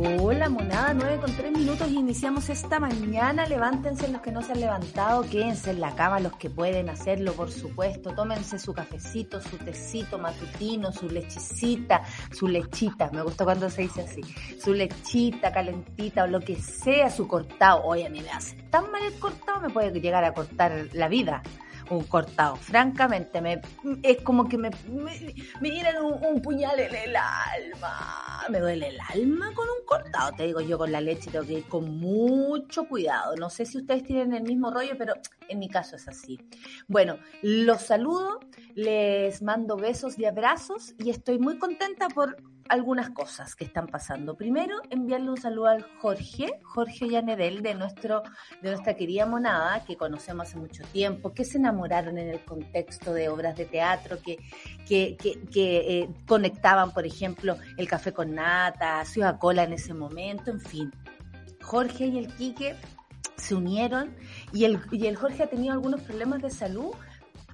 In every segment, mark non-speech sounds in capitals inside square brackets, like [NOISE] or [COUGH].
Hola, monada, 9 con 3 minutos y iniciamos esta mañana. Levántense los que no se han levantado, quédense en la cama los que pueden hacerlo, por supuesto. Tómense su cafecito, su tecito matutino, su lechecita, su lechita. Me gusta cuando se dice así. Su lechita calentita o lo que sea, su cortado. Oye, a mí me hace tan mal el cortado, me puede llegar a cortar la vida un cortado. Francamente, me, es como que me, me, me un, puñal en el alma. Me duele el alma con un cortado. Te digo, yo con la leche tengo que con mucho cuidado. No sé si ustedes tienen el mismo rollo, pero en mi caso es así. Bueno, los saludo, les mando besos y abrazos y estoy muy contenta por algunas cosas que están pasando. Primero, enviarle un saludo al Jorge, Jorge Yanedel, de, nuestro, de nuestra querida monada, que conocemos hace mucho tiempo, que se enamoraron en el contexto de obras de teatro, que, que, que, eh, conectaban, por ejemplo, el café con nata, Ciudad Cola en ese momento, en fin. Jorge y el Quique se unieron y el, y el Jorge ha tenido algunos problemas de salud,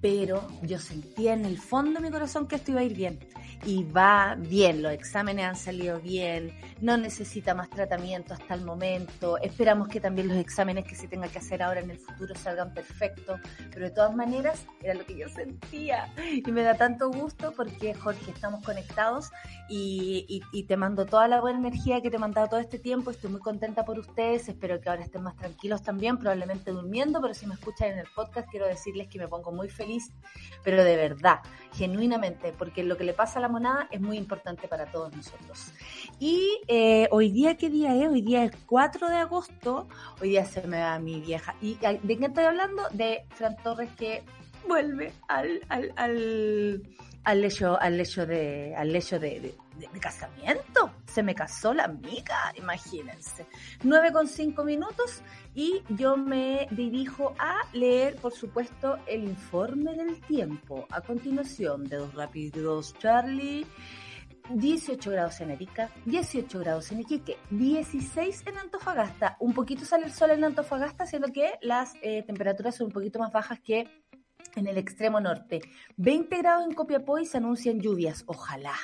pero yo sentía en el fondo de mi corazón que esto iba a ir bien y va bien, los exámenes han salido bien, no necesita más tratamiento hasta el momento, esperamos que también los exámenes que se tenga que hacer ahora en el futuro salgan perfectos, pero de todas maneras era lo que yo sentía y me da tanto gusto porque Jorge, estamos conectados y, y, te mando toda la buena energía que te he mandado todo este tiempo, estoy muy contenta por ustedes, espero que ahora estén más tranquilos también, probablemente durmiendo, pero si me escuchan en el podcast quiero decirles que me pongo muy feliz, pero de verdad, genuinamente, porque lo que le pasa a la monada es muy importante para todos nosotros. Y eh, hoy día, ¿qué día es? Hoy día es 4 de agosto, hoy día se me va mi vieja. ¿Y de qué estoy hablando? De Fran Torres que vuelve al, al, al hecho, al hecho de, al hecho de, de, casamiento. Se me casó la amiga, imagínense. 9 con 5 minutos y yo me dirijo a leer, por supuesto, el informe del tiempo. A continuación, de dos rápidos, Charlie. 18 grados en Erika, 18 grados en Iquique, 16 en Antofagasta. Un poquito sale el sol en Antofagasta, siendo que las eh, temperaturas son un poquito más bajas que en el extremo norte. 20 grados en Copiapó y se anuncian lluvias. Ojalá.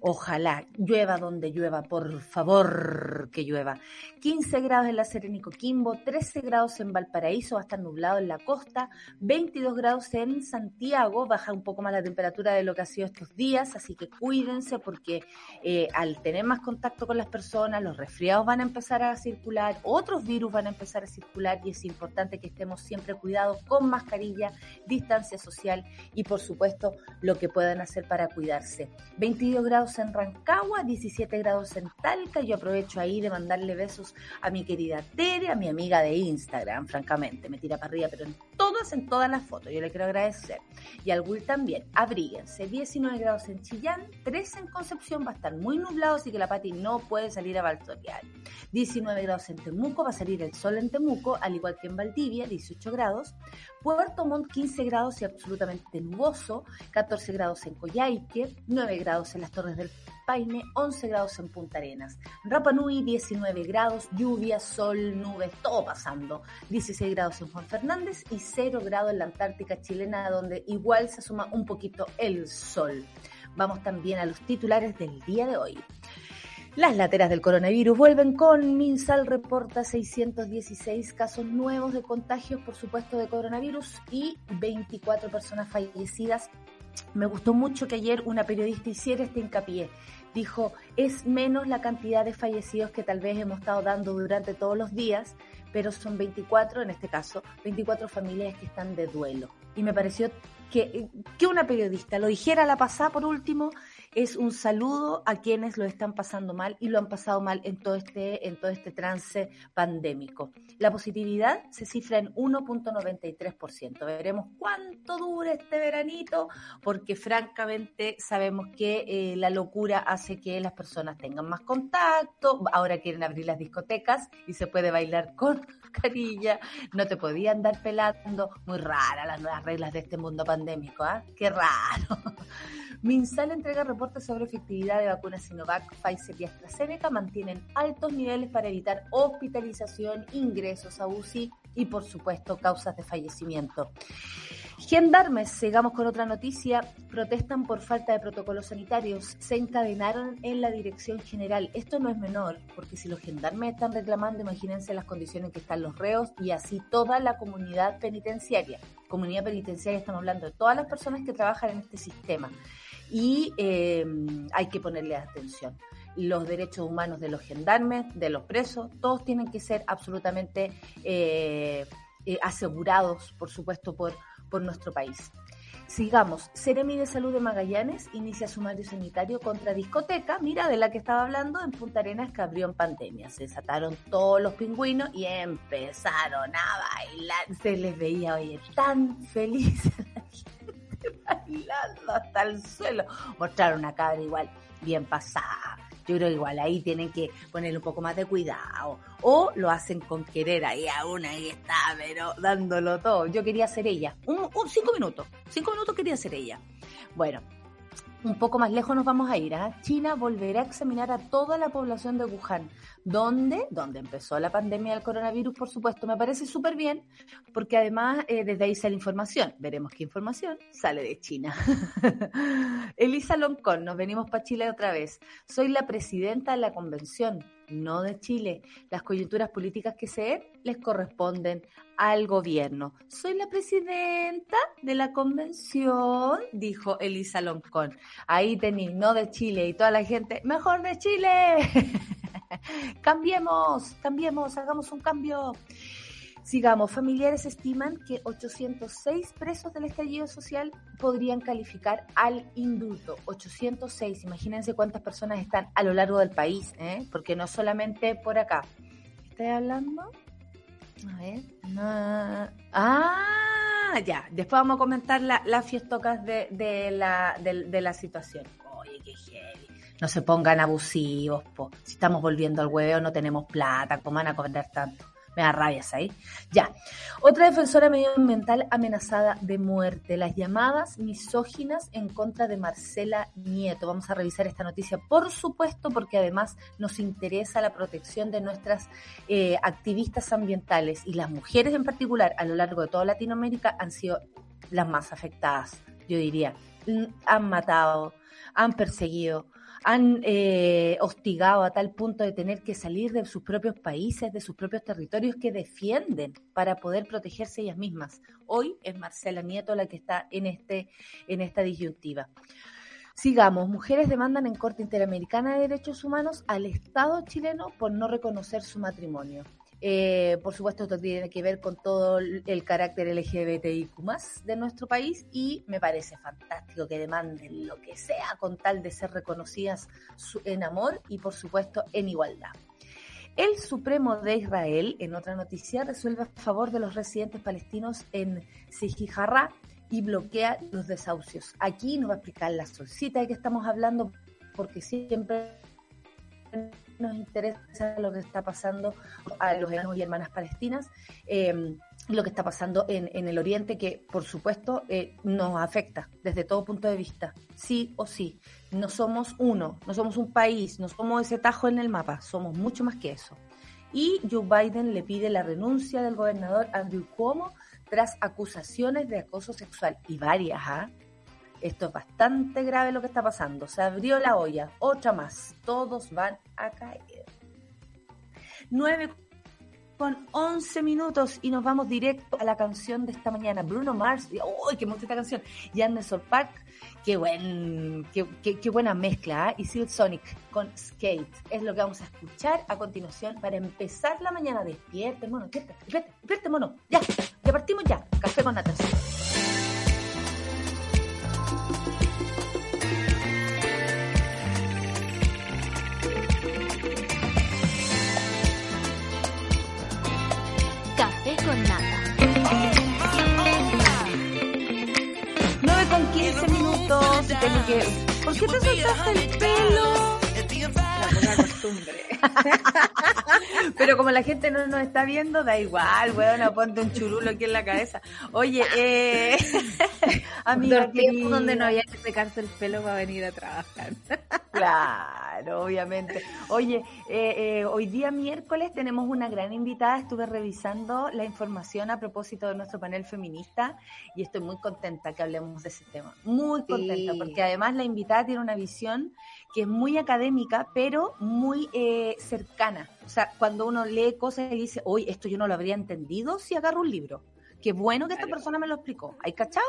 Ojalá llueva donde llueva, por favor que llueva. 15 grados en la Serena y Coquimbo, 13 grados en Valparaíso, va a estar nublado en la costa, 22 grados en Santiago, baja un poco más la temperatura de lo que ha sido estos días, así que cuídense porque eh, al tener más contacto con las personas, los resfriados van a empezar a circular, otros virus van a empezar a circular y es importante que estemos siempre cuidados con mascarilla, distancia social y por supuesto lo que puedan hacer para cuidarse. 22 grados en Rancagua, 17 grados en Talca. Yo aprovecho ahí de mandarle besos a mi querida Tere, a mi amiga de Instagram, francamente. Me tira para arriba, pero en todas, en todas las fotos. Yo le quiero agradecer. Y al Will también. Abríguense. 19 grados en Chillán, 13 en Concepción. Va a estar muy nublado, así que la Pati no puede salir a Valtorial. 19 grados en Temuco. Va a salir el sol en Temuco, al igual que en Valdivia, 18 grados. Puerto Montt 15 grados y absolutamente nuboso, 14 grados en Coyhaique, 9 grados en las Torres del Paine, 11 grados en Punta Arenas. Rapa Nui 19 grados, lluvia, sol, nubes, todo pasando. 16 grados en Juan Fernández y 0 grados en la Antártica chilena, donde igual se suma un poquito el sol. Vamos también a los titulares del día de hoy. Las lateras del coronavirus vuelven con Minsal reporta 616 casos nuevos de contagios, por supuesto, de coronavirus y 24 personas fallecidas. Me gustó mucho que ayer una periodista hiciera este hincapié. Dijo, es menos la cantidad de fallecidos que tal vez hemos estado dando durante todos los días, pero son 24, en este caso, 24 familias que están de duelo. Y me pareció que, que una periodista lo dijera a la pasada por último es un saludo a quienes lo están pasando mal y lo han pasado mal en todo este, en todo este trance pandémico. La positividad se cifra en 1.93%. Veremos cuánto dura este veranito, porque francamente sabemos que eh, la locura hace que las personas tengan más contacto. Ahora quieren abrir las discotecas y se puede bailar con [LAUGHS] mascarilla. No te podían andar pelando. Muy rara las nuevas reglas de este mundo pandémico, ¿ah? Qué raro. [LAUGHS] Minsal entrega reportes sobre efectividad de vacunas Sinovac, Pfizer y AstraZeneca. Mantienen altos niveles para evitar hospitalización, ingresos a UCI y, por supuesto, causas de fallecimiento. Gendarmes, sigamos con otra noticia, protestan por falta de protocolos sanitarios. Se encadenaron en la dirección general. Esto no es menor, porque si los gendarmes están reclamando, imagínense las condiciones en que están los reos y así toda la comunidad penitenciaria. Comunidad penitenciaria, estamos hablando de todas las personas que trabajan en este sistema y eh, hay que ponerle atención. Los derechos humanos de los gendarmes, de los presos, todos tienen que ser absolutamente eh, eh, asegurados, por supuesto, por, por nuestro país. Sigamos. Seremi de Salud de Magallanes inicia sumario sanitario contra discoteca, mira, de la que estaba hablando, en Punta Arenas que abrió en pandemia. Se desataron todos los pingüinos y empezaron a bailar. Se les veía, oye, tan felices [LAUGHS] bailando hasta el suelo. Mostraron una cabra igual, bien pasada. Yo creo igual ahí tienen que ponerle un poco más de cuidado. O lo hacen con querer ahí a una está, pero dándolo todo. Yo quería ser ella. Un, cinco minutos. Cinco minutos quería ser ella. Bueno, un poco más lejos nos vamos a ir. ¿eh? China volverá a examinar a toda la población de Wuhan. ¿Dónde? Donde empezó la pandemia del coronavirus, por supuesto. Me parece súper bien, porque además eh, desde ahí sale información. Veremos qué información sale de China. [LAUGHS] Elisa Loncón, nos venimos para Chile otra vez. Soy la presidenta de la convención no de Chile. Las coyunturas políticas que se les corresponden al gobierno. Soy la presidenta de la convención, dijo Elisa Loncón. Ahí tenéis, no de Chile y toda la gente, mejor de Chile. [LAUGHS] cambiemos, cambiemos, hagamos un cambio. Sigamos, familiares estiman que 806 presos del estallido social podrían calificar al indulto. 806, imagínense cuántas personas están a lo largo del país, ¿eh? porque no solamente por acá. ¿Estoy hablando? A ver, Ah, ya, después vamos a comentar las fiestocas de, la, de, la situación. Oye, qué heavy. No se pongan abusivos, po. Si estamos volviendo al huevo, no tenemos plata, ¿cómo van a cobrar tanto? Me da rabias ahí. Ya. Otra defensora medioambiental amenazada de muerte. Las llamadas misóginas en contra de Marcela Nieto. Vamos a revisar esta noticia, por supuesto, porque además nos interesa la protección de nuestras eh, activistas ambientales y las mujeres en particular a lo largo de toda Latinoamérica han sido las más afectadas, yo diría. Han matado, han perseguido, han eh, hostigado a tal punto de tener que salir de sus propios países, de sus propios territorios que defienden para poder protegerse ellas mismas. Hoy es Marcela Nieto la que está en, este, en esta disyuntiva. Sigamos, mujeres demandan en Corte Interamericana de Derechos Humanos al Estado chileno por no reconocer su matrimonio. Eh, por supuesto, esto tiene que ver con todo el carácter LGBTIQ de nuestro país y me parece fantástico que demanden lo que sea con tal de ser reconocidas en amor y, por supuesto, en igualdad. El Supremo de Israel, en otra noticia, resuelve a favor de los residentes palestinos en Sijijarra y bloquea los desahucios. Aquí nos va a explicar la solcita de que estamos hablando porque siempre nos interesa lo que está pasando a los hermanos y hermanas palestinas, eh, lo que está pasando en, el Oriente, que por supuesto eh, nos afecta desde todo punto de vista, sí o sí. No somos uno, no somos un país, no somos ese tajo en el mapa, somos mucho más que eso. Y Joe Biden le pide la renuncia del gobernador Andrew Cuomo tras acusaciones de acoso sexual y varias, ¿ah? Esto es bastante grave lo que está pasando. Se abrió la olla, otra más. Todos van a caer. 9 con 11 minutos y nos vamos directo a la canción de esta mañana. Bruno Mars, ¡uy, qué mucha esta canción! Y Anderson Park, qué, buen, qué, buena mezcla. ¿eh? Y Silk Sonic con Skate. Es lo que vamos a escuchar a continuación para empezar la mañana. Despierte, mono, despierte, despierte, mono. Ya, ya partimos ya. Café con Café con nata. 9 con 15 minutos. Y te ¿por qué te soltaste el pelo? Costumbre. [LAUGHS] Pero como la gente no nos está viendo, da igual, weón, ponte un churulo aquí en la cabeza. Oye, eh, [LAUGHS] amiga, donde no había que secarse el pelo para venir a trabajar. [LAUGHS] Claro, obviamente. Oye, eh, eh, hoy día miércoles tenemos una gran invitada. Estuve revisando la información a propósito de nuestro panel feminista y estoy muy contenta que hablemos de ese tema. Muy contenta, porque además la invitada tiene una visión que es muy académica, pero muy eh, cercana. O sea, cuando uno lee cosas y dice, hoy esto yo no lo habría entendido si agarro un libro. Qué bueno que esta persona me lo explicó. ¿Hay cachado?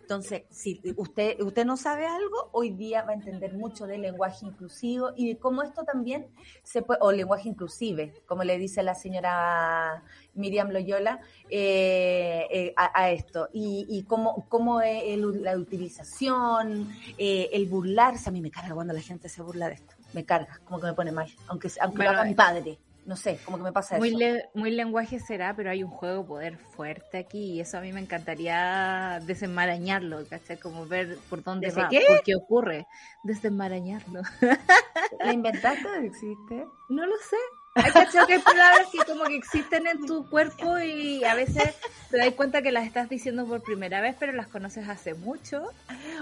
Entonces, si usted, usted no sabe algo, hoy día va a entender mucho del lenguaje inclusivo y de cómo esto también se puede, o lenguaje inclusive, como le dice la señora Miriam Loyola, eh, eh, a, esto. Y, y cómo, cómo la utilización, eh, el burlarse. A mí me carga cuando la gente se burla de esto. Me carga, como que me pone mal, aunque, aunque lo haga mi padre no sé, como que me pasa muy eso. muy lenguaje será, pero hay un juego poder fuerte aquí y eso a mí me encantaría desenmarañarlo, ¿cachai? Como ver por dónde va, qué? por qué ocurre, desenmarañarlo. [LAUGHS] ¿La inventaste o existe? No lo sé. Hay que hay palabras que como que existen en tu cuerpo y a veces te das cuenta que las estás diciendo por primera vez, pero las conoces hace mucho.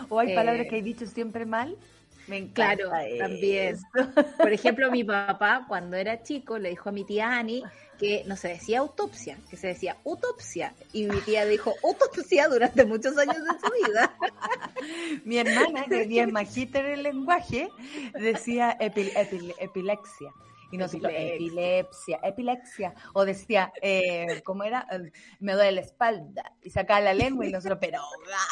O hay palabras eh, que hay dicho siempre mal me claro, también. Por ejemplo, [LAUGHS] mi papá cuando era chico le dijo a mi tía Ani que no se decía autopsia, que se decía utopsia. Y mi tía dijo autopsia durante muchos años de su vida. [LAUGHS] mi hermana, que [LAUGHS] es magíster en el lenguaje, decía epilepsia y nosotros, epilepsia, epilepsia, o decía, eh, ¿cómo era? Eh, me duele la espalda, y sacaba la lengua y nosotros, pero,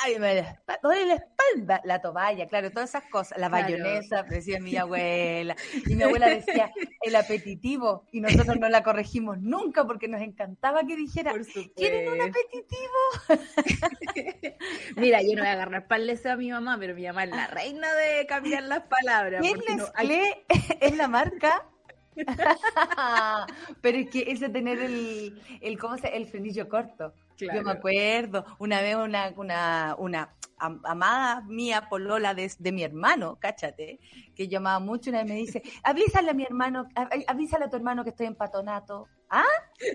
ay, me duele la espalda, la toalla, claro, todas esas cosas, la bayonesa, decía mi abuela, y mi abuela decía, el apetitivo, y nosotros no la corregimos nunca porque nos encantaba que dijera, ¿quieren un apetitivo? [LAUGHS] Mira, yo no voy a agarrar palés a mi mamá, pero mi mamá es la reina de cambiar las palabras. ¿Quién [LAUGHS] es la marca [LAUGHS] Pero es que ese tener el, el ¿cómo se El frenillo corto. Yo me acuerdo, una vez una, una, una amada mía, polola de, de mi hermano, cáchate, que llamaba mucho, una vez me dice, avísale a mi hermano, avísale a tu hermano que estoy en patonato. ¿Ah?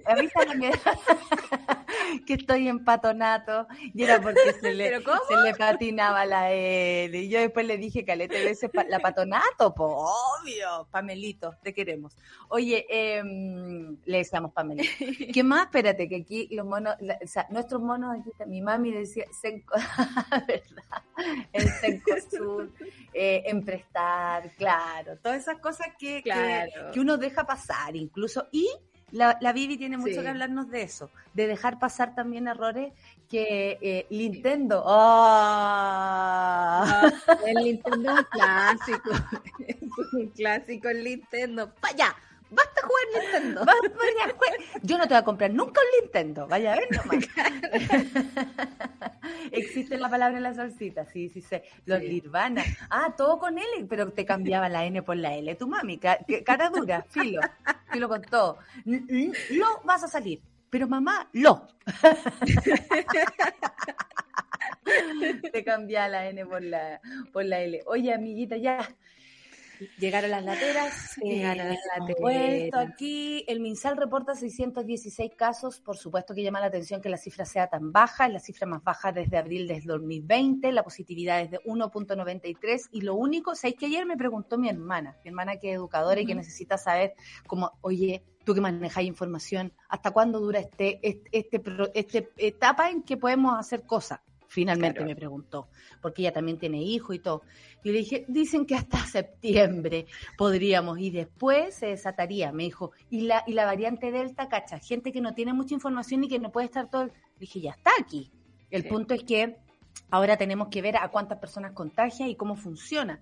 Avísale mi [LAUGHS] que estoy en patonato. Y era porque se [LAUGHS] le, se le patinaba la L. Y yo después le dije, calete veces la patonato, pues obvio. Pamelito, te queremos. Oye, em, le decíamos Pamelito. [LAUGHS] ¿Qué más? Espérate, que aquí los monos, o sea, nuestros monos, aquí mi mami decía, ¿verdad? El Sencosur, eh, en prestar, claro. Todas esas cosas que, que uno deja pasar, incluso. Y la, la Vivi tiene mucho que hablarnos de eso, de dejar pasar también errores que eh, Nintendo. ¡Oh! el Nintendo es un clásico. es un clásico el Nintendo. ¡Vaya! Basta jugar Nintendo. Yo no te voy a comprar nunca un Nintendo. Vaya a ver nomás. [LAUGHS] Existe la palabra en la salsita, sí, sí sé. Los Nirvana. Ah, todo con L, pero te cambiaba la N por la L. Tu mami, cara dura, filo. Filo con todo. Lo vas a salir. Pero mamá, lo. [LAUGHS] te cambia la N por la, por la L. Oye, amiguita, ya Llegaron las lateras. [LAUGHS] Llegaron las lateras. aquí el MinSal reporta 616 casos. Por supuesto que llama la atención que la cifra sea tan baja. Es la cifra más baja desde abril del 2020. La positividad es de 1.93. Y lo único, ¿sabéis que ayer me preguntó mi hermana? Mi hermana que es educadora y que necesita saber como, oye, tú que manejas información, ¿hasta cuándo dura este, este, este, este etapa en que podemos hacer cosas? Finalmente me preguntó, porque ella también tiene hijo y todo. Y le dije, dicen que hasta [LAUGHS] septiembre podríamos, y después se desataría, me dijo. Y la, y la variante Delta, cacha, gente que no tiene mucha información y que no puede estar todo. Le dije, ya está aquí. El punto es que ahora tenemos que ver a cuántas personas contagia y cómo funciona.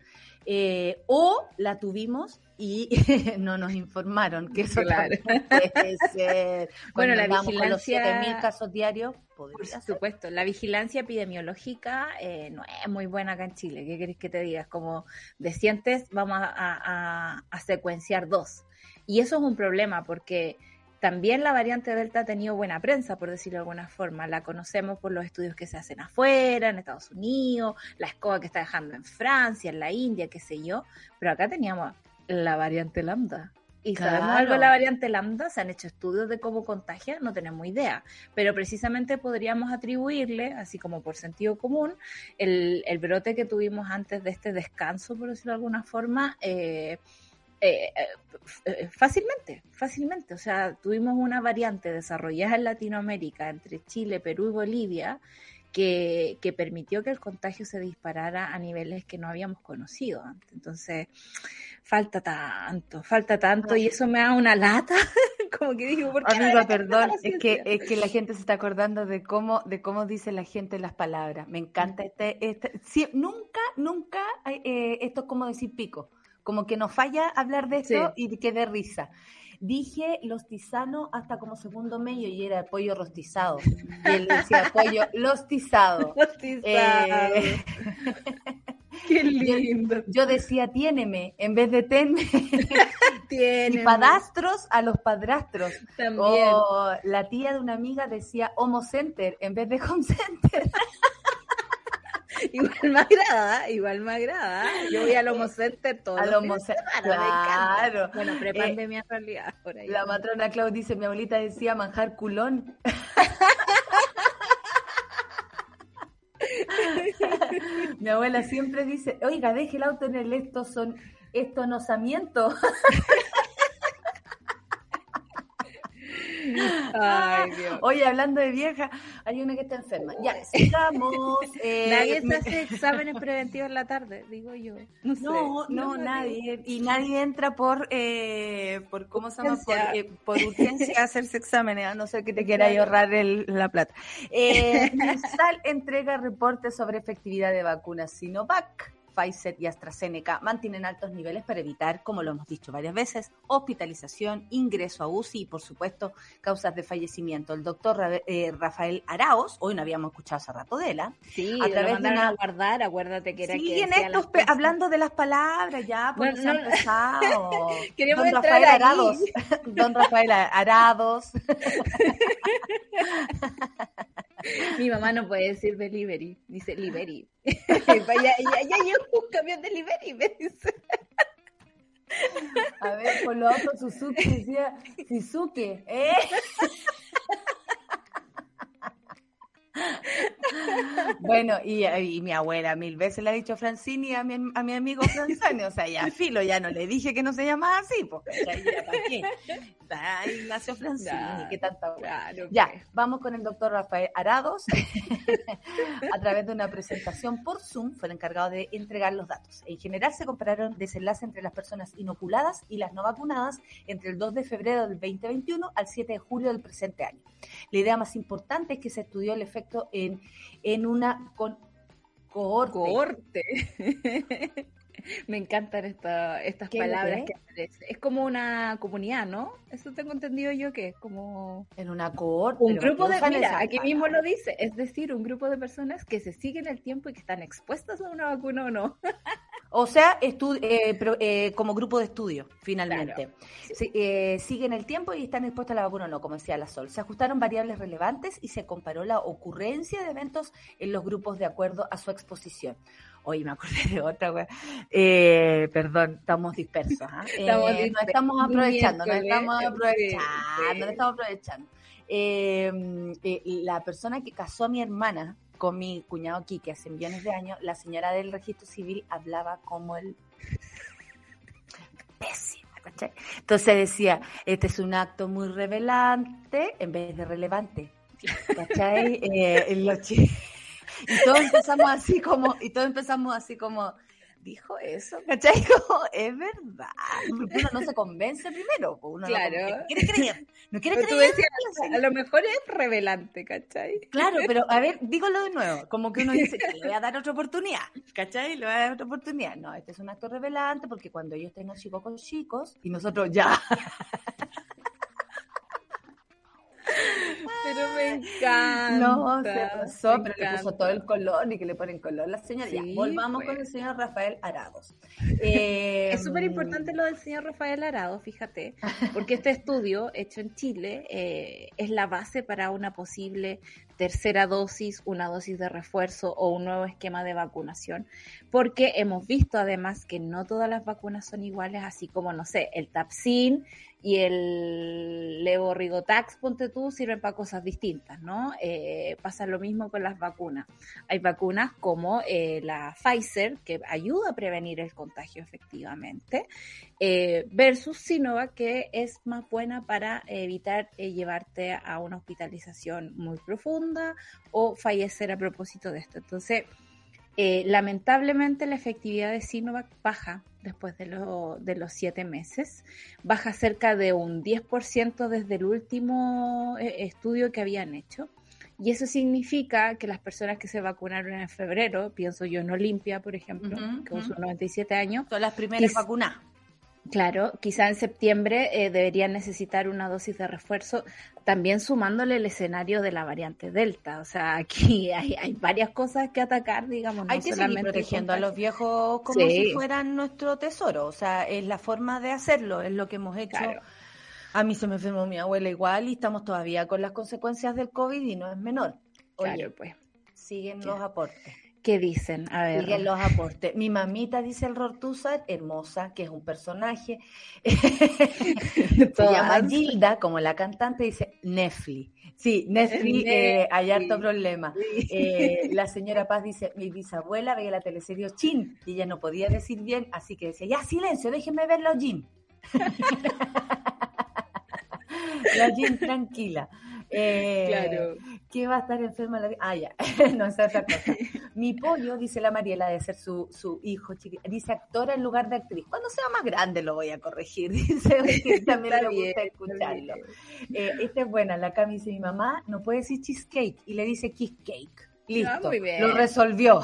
Eh, o la tuvimos y [LAUGHS] no nos informaron que eso claro. puede ser. [LAUGHS] Bueno, la vigilancia. Los 7.000 casos diarios, por supuesto, la vigilancia epidemiológica eh, no es muy buena acá en Chile. ¿Qué querés que te digas? Como de cientes, vamos a, a, secuenciar dos. Y eso es un problema porque también la variante Delta ha tenido buena prensa, por decirlo de alguna forma. La conocemos por los estudios que se hacen afuera, en Estados Unidos, la escoba que está dejando en Francia, en la India, qué sé yo. Pero acá teníamos la variante Lambda. ¿Y sabemos algo de la variante lambda? ¿Se han hecho estudios de cómo contagia? No tenemos idea. Pero precisamente podríamos atribuirle, así como por sentido común, el, brote que tuvimos antes de este descanso, por decirlo de alguna forma, eh, eh, eh, fácilmente, fácilmente. O sea, tuvimos una variante desarrollada en Latinoamérica entre Chile, Perú y Bolivia que, que, permitió que el contagio se disparara a niveles que no habíamos conocido antes. Entonces, falta tanto, falta tanto y eso me da una lata, [LAUGHS] como que digo, ¿por qué perdón, es que, es que la gente se está acordando de cómo, de cómo dice la gente las palabras. Me encanta este, este nunca, nunca, eh, esto es como decir pico, como que no falla hablar de esto y que dé risa. Dije los tisanos hasta como segundo medio y era pollo rostizado. Y él decía [LAUGHS] pollo lostizado. Eh, Qué [LAUGHS] lindo. Yo, decía tiéneme en vez de tenme. [LAUGHS] y padastros a los padrastros. También. O la tía de una amiga decía homo center en vez de home center. [LAUGHS] igual me agrada, igual me agrada. Yo voy al Homo Center todo. Al Homo Center, claro. Bueno, prepandemia eh, realidad por ahí. La matrona Clau dice, mi abuelita decía manjar culón. [LAUGHS] Mi abuela siempre dice, oiga, deje el auto en el esto son estonosamiento. [LAUGHS] [LAUGHS] Ay, Dios. Oye, hablando de vieja, hay una que está enferma. Ya, sigamos. [LAUGHS] Eh, nadie se hace exámenes preventivos en la tarde, digo yo. No, no, nadie. Y nadie entra por, eh, por ¿cómo se llama? Por, eh, por, urgencia a hacerse exámenes, a no ser que te quiera ahorrar el, la plata. Eh, [LAUGHS] Sal entrega reportes sobre efectividad de vacunas Sinovac. Pfizer y AstraZeneca mantienen altos niveles para evitar, como lo hemos dicho varias veces, hospitalización, ingreso a UCI y, por supuesto, causas de fallecimiento. El doctor eh, Rafael Araos, hoy no habíamos escuchado hace rato de él, ¿ah? sí, a través de una... a guardar, acuérdate que era sí, en estos hablando de las palabras, ya, pues no, no, empezado. [LAUGHS] Queremos [LAUGHS] Don Rafael Arados. [LAUGHS] Don Rafael Arados. Mi mamá no puede decir delivery, dice delivery. [LAUGHS] ya, ya, un camión de delivery, me dice. A ver, por lo otro Suzuki decía Suzuki, ¿eh? [LAUGHS] Bueno, y, mi abuela mil veces le ha dicho Francini a mi, a mi amigo Franzani, o sea, ya filo, ya no le dije que no se llamaba así, porque ya, ¿para qué? Ignacio Francini, qué tanta Ya, vamos con el doctor Rafael Arados. [LAUGHS] a través de una presentación por Zoom fue el encargado de entregar los datos. En general se compararon desenlaces entre las personas inoculadas y las no vacunadas entre el 2 de febrero del 2021 al 7 de julio del presente año. La idea más importante es que se estudió el efecto en, en una con, cohorte. cohorte. [LAUGHS] Me encantan estas palabras que Es como una comunidad, ¿no? Eso tengo entendido yo que es como... En una cohorte. Un grupo de... Mira, aquí mismo lo dice. Es decir, un grupo de personas que se siguen el tiempo y que están expuestas a una vacuna o no. [LAUGHS] O sea, eh, eh, como grupo de estudio, finalmente. Eh, siguen el tiempo y están expuestos a la vacuna o no, como decía la Sol. Se ajustaron variables relevantes y se comparó la ocurrencia de eventos en los grupos de acuerdo a su exposición. Oye, me acordé de otra, güey. Eh, perdón, estamos dispersos. ¿ah? [LAUGHS] Estamos, eh, no estamos aprovechando, no estamos aprovechando, no estamos aprovechando. Eh, la persona que casó a mi hermana con mi cuñado aquí, que hace millones de años, la señora del registro civil hablaba como el pésima, ¿cachai? Entonces decía, este es un acto muy revelante en vez de relevante. ¿Cachai? [LAUGHS] Eh, y todos empezamos así como, y todos empezamos así como, dijo eso, ¿cachai? [LAUGHS] es verdad. uno no se convence primero, uno claro. no quiere creer. No quiere creer. a lo mejor es revelante, ¿cachai? Claro, pero a ver, dígalo de nuevo. Como que uno dice, le voy a dar otra oportunidad, ¿cachai? Le voy a dar otra oportunidad. No, este es un acto revelante porque cuando ellos tengan chicos con chicos y nosotros ya. Pero me encanta. No, se pasó, pero le puso todo el color y que le ponen color la señora. volvamos con el señor Rafael Arados. [LAUGHS] es súper importante lo del señor Rafael Arados, fíjate, porque este estudio hecho en Chile eh, es la base para una posible tercera dosis, una dosis de refuerzo o un nuevo esquema de vacunación, porque hemos visto además que no todas las vacunas son iguales, así como, no sé, el Tapsin y el Levorrigotax, ponte tú, sirven para cosas distintas, ¿no? Eh, pasa lo mismo con las vacunas. Hay vacunas como eh, la Pfizer, que ayuda a prevenir el contagio efectivamente, eh, versus Sinovac, que es más buena para evitar llevarte a una hospitalización muy profunda o fallecer a propósito de esto. Entonces, lamentablemente la efectividad de Sinovac baja después de, de los siete meses. Baja cerca de un 10% desde el último eh, estudio que habían hecho. Y eso significa que las personas que se vacunaron en febrero, pienso yo en Olimpia, por ejemplo, que con sus 97 años. Son las primeras vacunas. Claro, quizá en septiembre eh, deberían necesitar una dosis de refuerzo, también sumándole el escenario de la variante Delta. O sea, aquí [LAUGHS] hay, hay varias cosas que atacar, digamos. Hay que seguir protegiendo a los viejos como si fueran nuestro tesoro. O sea, es la forma de hacerlo, es lo que hemos hecho. A mí se me enfermó mi abuela igual y estamos todavía con las consecuencias del COVID y no es menor. Oye, pues. Siguen los aportes. ¿Qué dicen? A ver. Siguen los aportes. Mi mamita dice el Rortusa, hermosa, que es un personaje. [LAUGHS] Se llama Gilda, como la cantante, dice Nefli. Sí, Nefli, eh, hay harto problema. Eh, la [LAUGHS] señora Paz dice, mi bisabuela veía la teleserie Chin y ella no podía decir bien, así que decía, ya, silencio, déjenme ver los Jin. [LAUGHS] la Jin tranquila. Eh, claro. ¿Qué va a estar enferma la Ah, ya, [LAUGHS] no es otra cosa. [LAUGHS] Mi pollo, dice la Mariela, de ser su, su hijo, dice actora en lugar de actriz. Cuando sea más grande lo voy a corregir, [LAUGHS] dice, que también le gusta escucharlo. Eh, esta es buena, la Cami dice, mi mamá no puede decir cheesecake, y le dice cheesecake. Listo, lo resolvió.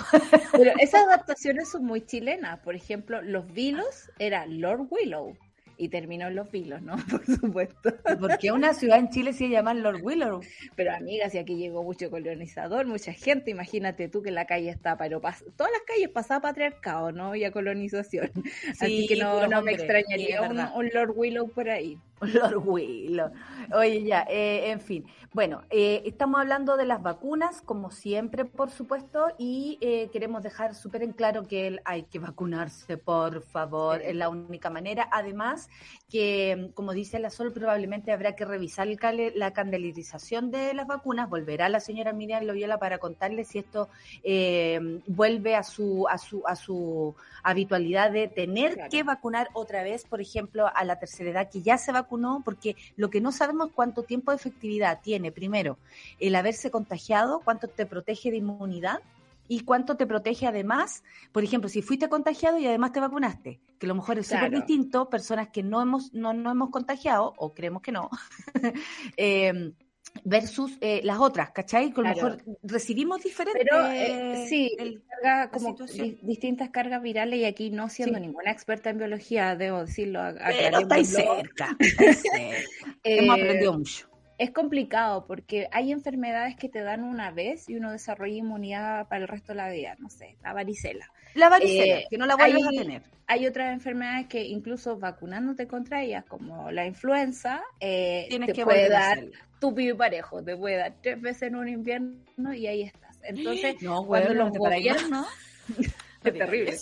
Pero esas adaptaciones son muy chilenas. Por ejemplo, Los Vilos era Lord Willow y terminó en Los Vilos, ¿no? [LAUGHS] Por supuesto. ¿Por qué una ciudad en Chile se llama Lord Willow? Pero amiga, si aquí llegó mucho colonizador, mucha gente, imagínate tú que la calle está, pero todas las calles pasaba patriarcado, ¿no? Y a colonización. [LAUGHS] Así que no, no me extrañaría un Lord Willow por ahí. Lord Willow. Oye, ya, eh, en fin. Bueno, eh, estamos hablando de las vacunas, como siempre, por supuesto, y eh, queremos dejar súper en claro que hay que vacunarse, por favor, es la única manera. Además, que, como dice la Sol, probablemente habrá que revisar la candelización de las vacunas. Volverá la señora Miriam Loyola para contarle si esto vuelve a su, a, su, a su habitualidad de tener que vacunar otra vez, por ejemplo, a la tercera edad que ya se vacunó, porque lo que no sabemos cuánto tiempo de efectividad tiene primero, el haberse contagiado, cuánto te protege de inmunidad y cuánto te protege además, por ejemplo, si fuiste contagiado y además te vacunaste, que a lo mejor es súper distinto, personas que no hemos, no, no hemos contagiado, o creemos que no, [LAUGHS] em, versus eh, las otras, ¿cachai? Que a lo mejor recibimos diferentes. Pero eh, sí, carga, como distintas cargas virales y aquí no siendo ninguna experta en biología, debo decirlo. Pero estáis cerca. [LAUGHS] Hemos aprendido mucho es complicado porque hay enfermedades que te dan una vez y uno desarrolla inmunidad para el resto de la vida, no sé, la varicela. La varicela, eh, que no la vuelves a tener. Hay otras enfermedades que incluso vacunándote contra ellas, como la influenza, eh, te que puede dar tu y parejo, te puede dar tres veces en un invierno y ahí estás. Entonces, cuando los gobiernos... [LAUGHS] es terrible.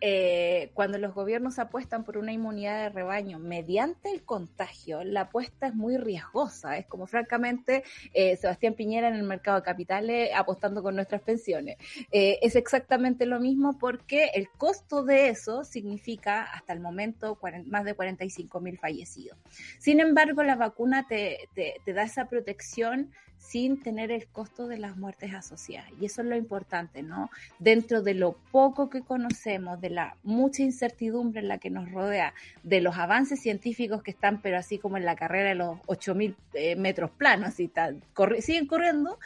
Eh, cuando los gobiernos apuestan por una inmunidad de rebaño mediante el contagio, la apuesta es muy riesgosa. Es como, francamente, eh, Sebastián Piñera en el mercado de capitales apostando con nuestras pensiones. Eh, es exactamente lo mismo porque el costo de eso significa hasta el momento más de 45 mil fallecidos. Sin embargo, la vacuna te, te da esa protección sin tener el costo de las muertes asociadas. Y eso es lo importante, ¿no? Dentro de lo poco que conocemos, de la mucha incertidumbre en la que nos rodea, de los avances científicos que están, pero así como en la carrera de los 8.000 eh, metros planos, y tal, siguen corriendo,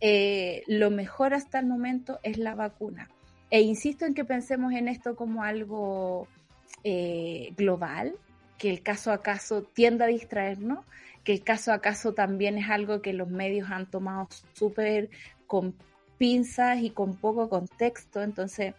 eh, lo mejor hasta el momento es la vacuna. E insisto en que pensemos en esto como algo eh, global, que el caso a caso tienda a distraernos, que el caso a caso también es algo que los medios han tomado súper con pinzas y con poco contexto, entonces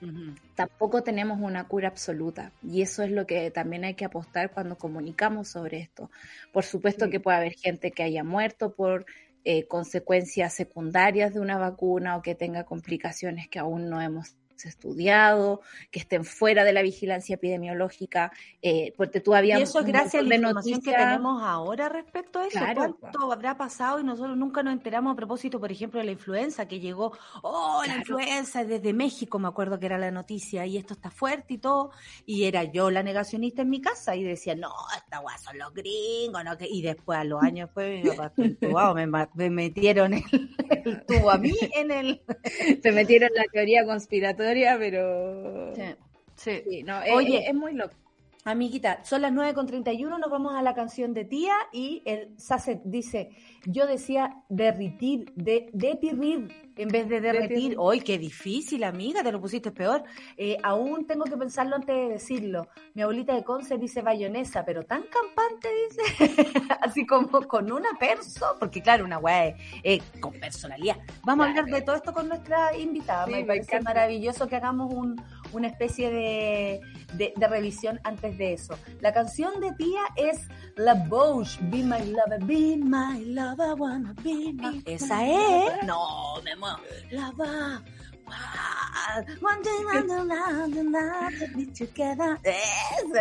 tampoco tenemos una cura absoluta y eso es lo que también hay que apostar cuando comunicamos sobre esto. Por supuesto que puede haber gente que haya muerto por eh, consecuencias secundarias de una vacuna o que tenga complicaciones que aún no hemos estudiado, que estén fuera de la vigilancia epidemiológica, eh, porque tú habías... Y eso es gracias a la información que tenemos ahora respecto a eso. ¿Cuánto habrá pasado y nosotros nunca nos enteramos a propósito, por ejemplo, de la influenza que llegó, oh, la influenza desde México, me acuerdo que era la noticia, y esto está fuerte y todo, y era yo la negacionista en mi casa y decía, no, esta guay son los gringos, no, que... y después a los años después me, me, metieron el, el tubo a mí en el... [LAUGHS] Se metieron la teoría conspiratoria pero... Sí, no, Oye, es, muy loco. Amiguita, son las 9.31, nos vamos a la canción de tía y el Sasset dice, yo decía derritir, de, detirrir en vez de derretir. ¡Ay, qué difícil, amiga! Te lo pusiste peor. Eh, aún tengo que pensarlo antes de decirlo. Mi abuelita de Conce dice bayonesa, pero tan campante, dice. [LAUGHS] Así como con una perso, porque claro, una weá eh, con personalidad. Vamos a hablar de todo esto con nuestra invitada. me parece maravilloso que hagamos un, una especie de, de, revisión antes de eso. La canción de tía es La Bouche, Be My Lover, Be My Lover, Wanna Be My. Esa es. No, me La va.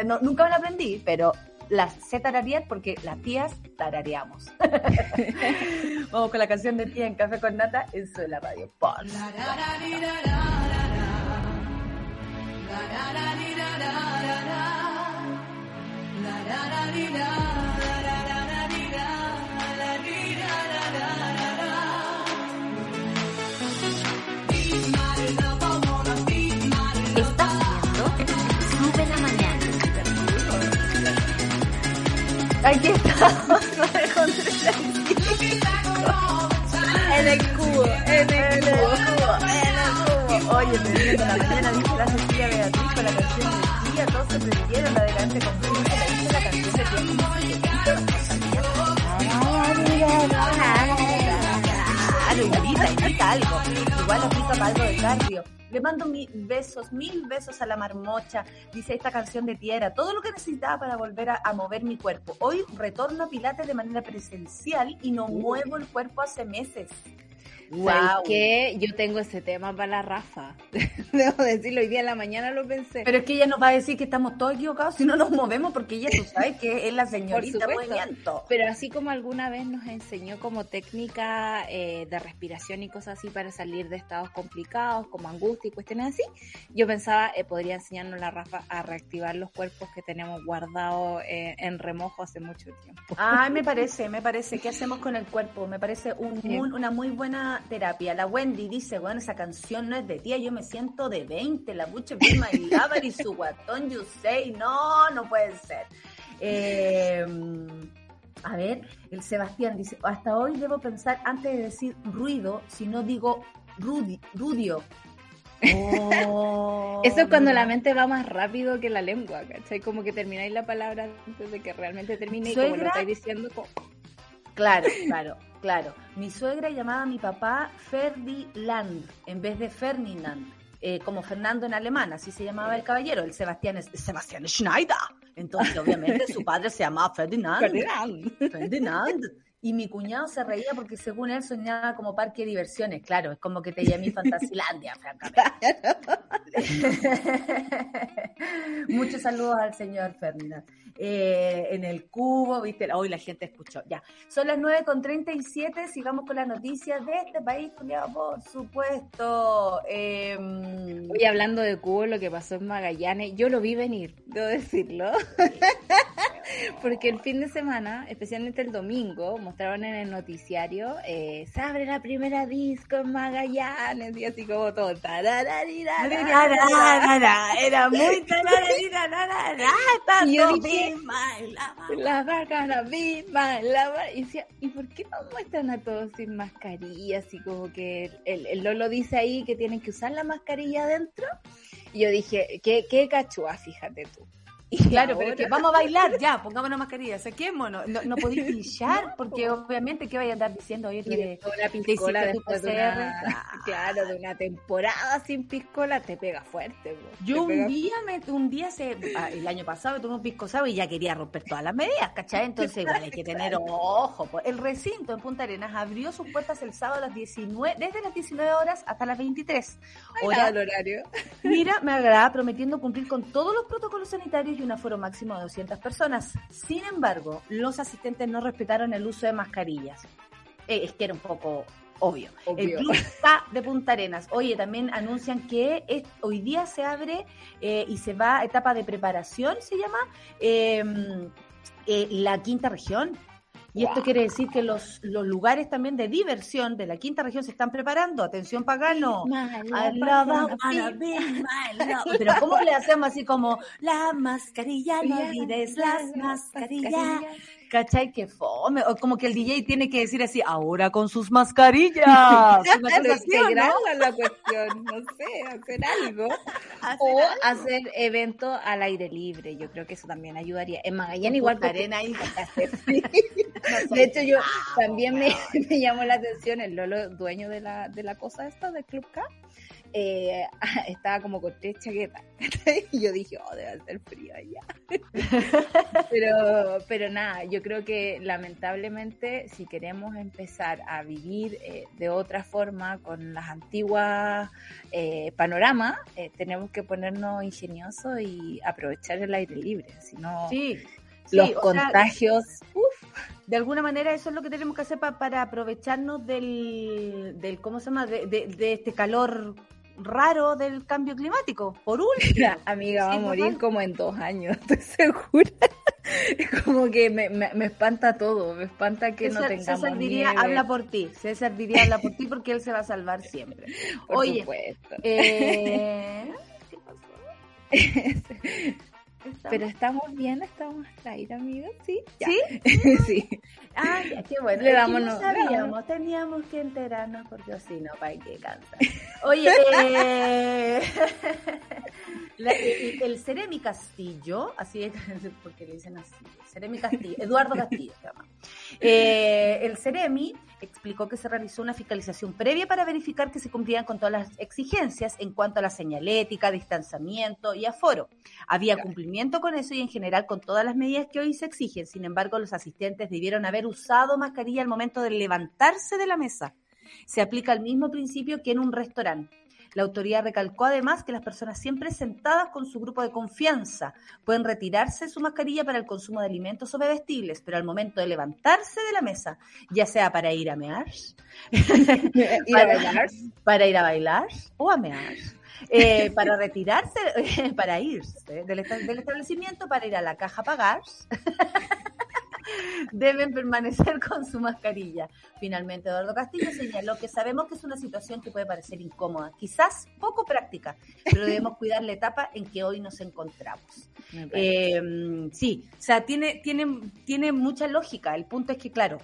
No, nunca me la aprendí, pero las sé tararear porque las tías tarareamos. Vamos con la canción de tía en Café con Nata en la Radio. Por. Aquí estamos [LAUGHS] en el cubo, en el cubo, en el cubo. Oye, me la mañana dice la Cecilia Beatriz con la canción de Tía, todos se prendieron la delante con la dice la canción de Claro, invita, invita algo. Igual invita para algo de cardio. Mando mil besos, mil besos a la marmocha. Dice esta canción de tierra, todo lo que necesitaba para volver a, mover mi cuerpo. Hoy retorno a Pilates de manera presencial y no muevo el cuerpo hace meses. Wow. que Yo tengo ese tema para la Rafa. [LAUGHS] Debo decirlo, hoy día en la mañana lo pensé. Pero es que ella nos va a decir que estamos todos equivocados si no nos movemos, porque ella, tú sabes que es la [LAUGHS] señorita movimiento. Pero así como alguna vez nos enseñó como técnica eh, de respiración y cosas así para salir de estados complicados, como angustia y cuestiones así, yo pensaba, eh, podría enseñarnos la Rafa a reactivar los cuerpos que tenemos guardados eh, en remojo hace mucho tiempo. Ay, me [LAUGHS] parece, me parece. ¿Qué hacemos con el cuerpo? Me parece una muy buena terapia. La Wendy dice, bueno, esa canción no es de tía, yo me siento de 20, la buche prima y y su guatón you say, no, no puede ser. Em, a ver, el Sebastián dice, hasta hoy debo pensar antes de decir ruido, si no digo rudio. Oh, [LAUGHS] Eso es cuando la mente va más rápido que la lengua, ¿cachai? Como que termináis la palabra antes de que realmente termine y como lo estáis diciendo. Claro, claro. Claro, mi suegra llamaba a mi papá Ferdinand en vez de Ferdinand, eh, como Fernando en alemán, así se llamaba el caballero, el Sebastián, Sebastián Schneider. Entonces, obviamente, su padre se llamaba Ferdinand. [LAUGHS] Ferdinand. Ferdinand. Y mi cuñado se reía porque según él soñaba como parque de diversiones. Claro, es como que te llamé Fantasilandia, francamente. [LAUGHS] Muchos saludos al señor Ferdinand. Eh, en el cubo, viste, hoy la gente escuchó. Ya, son las 9.37, sigamos con las noticias de este país, por supuesto. Eh, Hoy hablando de cubo, lo que pasó en Magallanes, yo lo vi venir, debo decirlo. Porque el fin de semana, especialmente el domingo, mostraron en el noticiario, eh, se abre la primera disco en Magallanes, y así como todo. Era muy [LAUGHS] y yo dije, la vaca, la misma, la y decía, ¿y por qué no muestran a todos sin mascarilla? Así como que el, el Lolo dice ahí que tienen que usar la mascarilla adentro. Y yo dije, qué, qué cachua, fíjate tú. Claro, pero es que vamos a bailar ya, [LAUGHS] pongámonos mascarilla, saquémonos. No, no podéis [LAUGHS] pillar, porque obviamente, ¿qué vaya a andar diciendo? Oye, te, una piscola después de una, [LAUGHS] claro, de una temporada sin piscola te pega fuerte. Yo un día, me, un día se, ah, el año pasado tuve un pisco y ya quería romper todas las medidas, ¿cachai? Entonces igual hay que tener ojo. El recinto en Punta Arenas abrió sus puertas el sábado a las 19, desde las 19 horas hasta las 23. Hora el horario. Mira, me agrada prometiendo cumplir con todos los protocolos sanitarios y un aforo máximo de 200 personas. Sin embargo, los asistentes no respetaron el uso de mascarillas. Eh, es que era un poco obvio. El Club de Punta Arenas. Oye, también anuncian que hoy día se abre eh, y se va a etapa de preparación, se llama, em, eh, la quinta región. Y esto quiere decir que los, los lugares también de diversión de la quinta región se están preparando. Atención, pagano. Pero ¿cómo le hacemos así como la mascarilla, no olvides las mascarillas? ¿Cachai? Que fome. O como que el DJ tiene que decir así, ahora con sus mascarillas. [LAUGHS] Una la cuestión, no sé, hacer algo. [LAUGHS] o hacer evento al aire libre. Yo creo que eso también ayudaría. En Magallanes igual. Arena ahí. [LAUGHS] de hecho, yo también me, me, llamó la atención el Lolo, dueño de la, de la cosa esta, del Club K eh, [LAUGHS] estaba como con tres chaquetas. y yo dije, oh, debe ser frío allá. [LAUGHS] pero, pero nada, yo creo que lamentablemente si queremos empezar a vivir eh, de otra forma con las antiguas eh, panoramas, eh, tenemos que ponernos ingeniosos y aprovechar el aire libre. Si no, los contagios... de alguna manera eso es lo que tenemos que hacer para aprovecharnos del, del ¿cómo se llama? De, de, este calor raro del cambio climático, por [LAUGHS] último. Amiga, va a morir como en dos años, [LAUGHS] estoy segura. Es como que me, me, espanta todo, me espanta que no tengamos César diría, habla por ti, César diría, habla por ti porque él se va a salvar siempre. [LAUGHS] Por Oye, supuesto. Eh... Pero estamos bien, estamos ahí, amigos, ¿sí? ¿Sí? sí. Ay, qué bueno. Le damos, no sabíamos, teníamos que enterarnos porque si no, para qué cansa. [LAUGHS] Oye, eh... el, Ceremi Castillo, así es, [LAUGHS] porque le dicen así, Ceremi Castillo, Eduardo Castillo se llama. Eh, el Ceremi explicó que se realizó una fiscalización previa para verificar que se cumplían con todas las exigencias en cuanto a la señalética, distanciamiento y aforo. Había cumplimiento con eso y en general con todas las medidas que hoy se exigen. Sin embargo, los asistentes debieron haber usado mascarilla al momento de levantarse de la mesa. Se aplica el mismo principio que en un restaurante. La autoridad recalcó además que las personas siempre sentadas con su grupo de confianza pueden retirarse su mascarilla para el consumo de alimentos o bebestibles, pero al momento de levantarse de la mesa, ya sea para ir a mear, [LAUGHS] para, ir a bailar o a mear. Eh, para retirarse, [LAUGHS] para irse del, del, establecimiento, para ir a la caja a pagar, [LAUGHS] deben permanecer [LAUGHS] con su mascarilla. Finalmente, Eduardo Castillo señaló que sabemos que es una situación que puede parecer incómoda, quizás poco práctica, pero debemos cuidar la etapa en que hoy nos encontramos. Eh, sí, o sea, tiene, tiene, tiene mucha lógica. El punto es que, claro,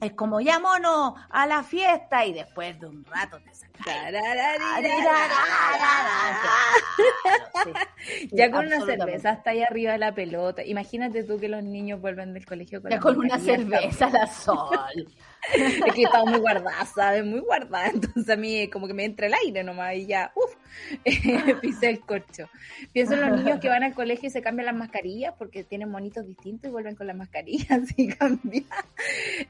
es como ya mono a la fiesta y después de un rato te Ya con una cerveza hasta ahí arriba de la pelota. Imagínate tú que los niños vuelven del colegio con, ya con una cerveza la sol. [LAUGHS] es que estaba muy guardada, ¿sabes? Muy guardada. Entonces a mí como que me entra el aire nomás y ya, uff, [LAUGHS] pisé el corcho. Pienso en los niños que van al colegio y se cambian las mascarillas porque tienen monitos distintos y vuelven con las mascarillas [LAUGHS] y cambian.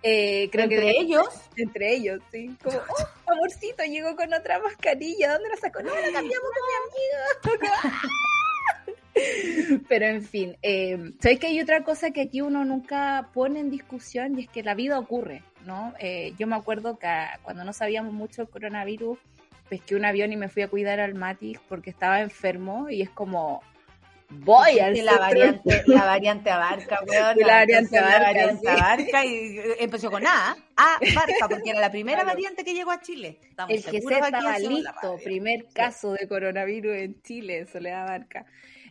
Eh, creo ¿Entre ellos? Entre ellos, sí. Como, oh, amorcito, llegó con otra mascarilla. ¿Dónde la sacó? No, la cambiamos con mi amiga. [LAUGHS] Pero en fin, eh, ¿sabes que hay otra cosa que aquí uno nunca pone en discusión y es que la vida ocurre? ¿no? Eh, yo me acuerdo que cuando no sabíamos mucho el coronavirus, pesqué un avión y me fui a cuidar al Matis porque estaba enfermo y es como, voy al la variante, [LAUGHS] la variante abarca, weón. La variante abarca. La variante abarca y empezó con A, A abarca, porque era la primera variante que llegó a Chile. el que se estaba listo, primer caso de coronavirus en Chile, Soledad Abarca.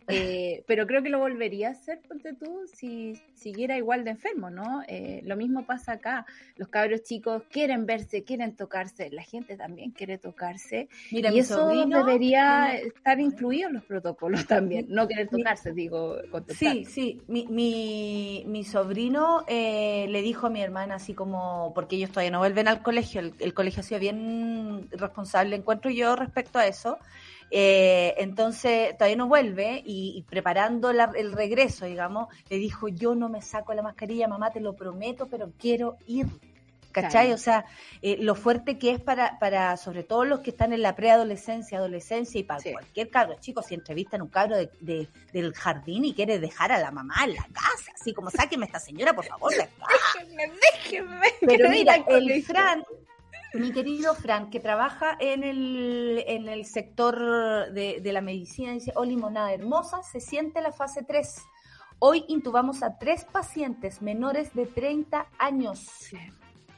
Eh, pero creo que lo volvería a hacer, ponte tú, si siguiera igual de enfermo, ¿no? Eh, lo mismo pasa acá. Los cabros chicos quieren verse, quieren tocarse. La gente también quiere tocarse. Mira, y eso debería estar incluido en los protocolos también. No querer tocarse, digo, contestar. Sí, sí. Mi, mi, mi sobrino eh, le dijo a mi hermana, así como, porque ellos todavía no vuelven al colegio, el, el colegio ha sido bien responsable, encuentro yo respecto a eso. Eh, entonces todavía no vuelve y, preparando el regreso, digamos, le dijo, yo no me saco la mascarilla, mamá, te lo prometo, pero quiero ir. ¿Cachai? O sea, eh, lo fuerte que es para, para, sobre todo los que están en la preadolescencia, adolescencia y para cualquier cabro, chicos, si entrevistan un cabro de, del jardín y quiere dejar a la mamá en la casa, así como sáqueme esta señora, por favor. [LAUGHS] déjenme, déjenme. Pero mira, el Fran, mi querido Fran, que trabaja en el, en el sector de, la medicina, dice, oh, limonada hermosa, se siente la fase 3. Hoy intubamos a tres pacientes menores de 30 años.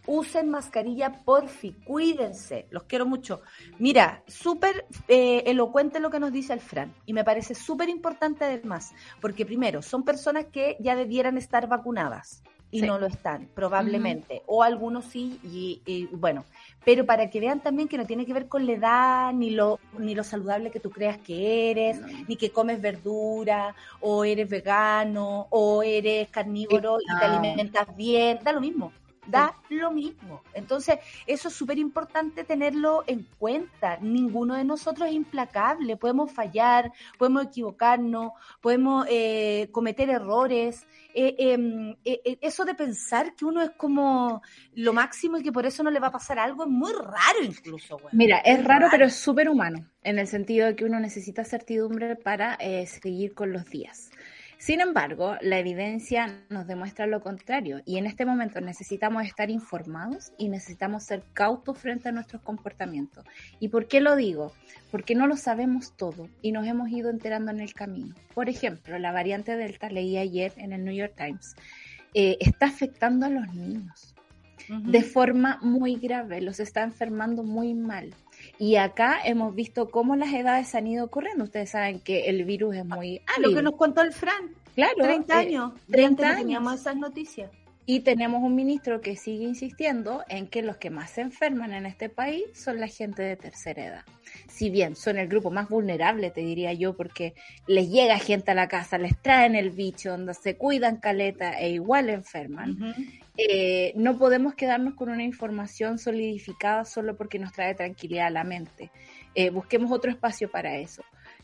Usen mascarilla, porfi, cuídense, los quiero mucho. Mira, súper eh, elocuente lo que nos dice el Fran y me parece súper importante además, porque primero, son personas que ya debieran estar vacunadas y no lo están, probablemente. O algunos sí, y, bueno, pero para que vean también que no tiene que ver con la edad, ni lo, ni lo saludable que tú creas que eres, ni que comes verdura, o eres vegano, o eres carnívoro y te alimentas bien, da lo mismo da lo mismo. Entonces, eso es súper importante tenerlo en cuenta. Ninguno de nosotros es implacable. Podemos fallar, podemos equivocarnos, podemos eh, cometer errores. Eh, em, eh, eso de pensar que uno es como lo máximo y que por eso no le va a pasar algo es muy raro incluso. Mira, es, raro, pero es súper humano, en el sentido de que uno necesita certidumbre para seguir con los días. Sin embargo, la evidencia nos demuestra lo contrario y en este momento necesitamos estar informados y necesitamos ser cautos frente a nuestros comportamientos. ¿Y por qué lo digo? Porque no lo sabemos todo y nos hemos ido enterando en el camino. Por ejemplo, la variante Delta, leí ayer en el New York Times, eh, está afectando a los niños de forma muy grave, los está enfermando muy mal. Y acá hemos visto cómo las edades han ido corriendo. Ustedes saben que el virus es muy Ah, lo que nos contó el Fran. Claro. 30 eh, años. 30 años. Teníamos esas noticias. Y tenemos un ministro que sigue insistiendo en que los que más se enferman en este país son la gente de tercera edad. Si bien son el grupo más vulnerable, te diría yo, porque les llega gente a la casa, les traen el bicho, donde se cuidan caleta e igual enferman. Eh, no podemos quedarnos con una información solidificada solo porque nos trae tranquilidad a la mente. Eh, busquemos otro espacio para eso.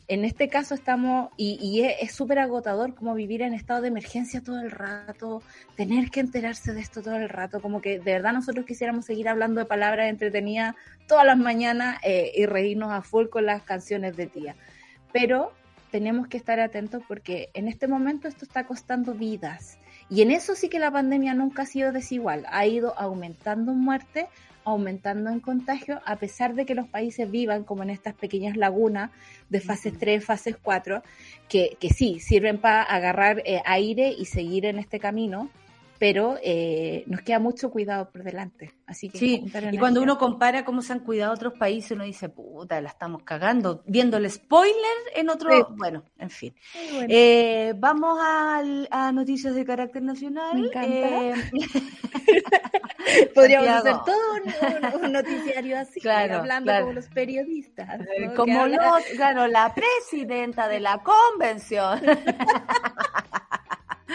En este caso estamos, y, es súper agotador como vivir en estado de emergencia todo el rato, tener que enterarse de esto todo el rato, como que de verdad nosotros quisiéramos seguir hablando de palabras entretenidas todas las mañanas eh, y reírnos a full con las canciones de tía. Pero tenemos que estar atentos porque en este momento esto está costando vidas y en eso sí que la pandemia nunca ha sido desigual, ha ido aumentando en muerte, aumentando en contagio, a pesar de que los países vivan como en estas pequeñas lagunas de fases 3, fases 4, que, que sí, sirven para agarrar eh, aire y seguir en este camino, pero eh, nos queda mucho cuidado por delante. Así que sí, y cuando uno compara cómo se han cuidado otros países, uno dice, puta, la estamos cagando, viendo el spoiler en otro, bueno, en fin. Eh, vamos a, noticias de carácter nacional. Me encanta. Eh, [LAUGHS] [LAUGHS] Podríamos hacer todo un, noticiario así, hablando como los periodistas. Como los, claro, la presidenta de la [LAUGHS] convención.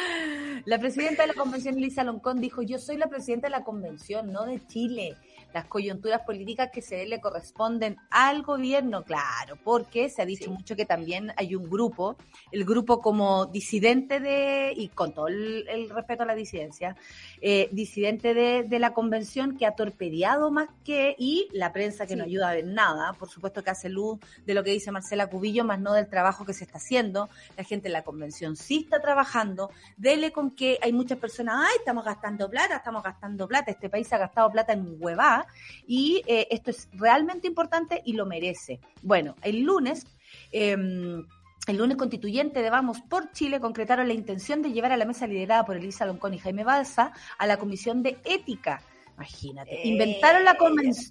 [LAUGHS] La presidenta de la convención, Elisa Loncón, dijo, yo soy la presidenta de la convención, no de Chile las coyunturas políticas que se le corresponden al gobierno, claro, porque se ha dicho mucho que también hay un grupo, el grupo como disidente de, y con todo el, respeto a la disidencia, eh, disidente de, la convención que ha torpedeado más que, y la prensa que no ayuda a ver nada, por supuesto que hace luz de lo que dice Marcela Cubillo, más no del trabajo que se está haciendo, la gente en la convención sí está trabajando, dele con que hay muchas personas, ay, estamos gastando plata, estamos gastando plata, este país ha gastado plata en huevá, y eh, esto es realmente importante y lo merece. Bueno, el lunes... Em, el lunes constituyente de Vamos por Chile concretaron la intención de llevar a la mesa liderada por Elisa Loncón y Jaime Balsa a la Comisión de Ética. Imagínate, inventaron la,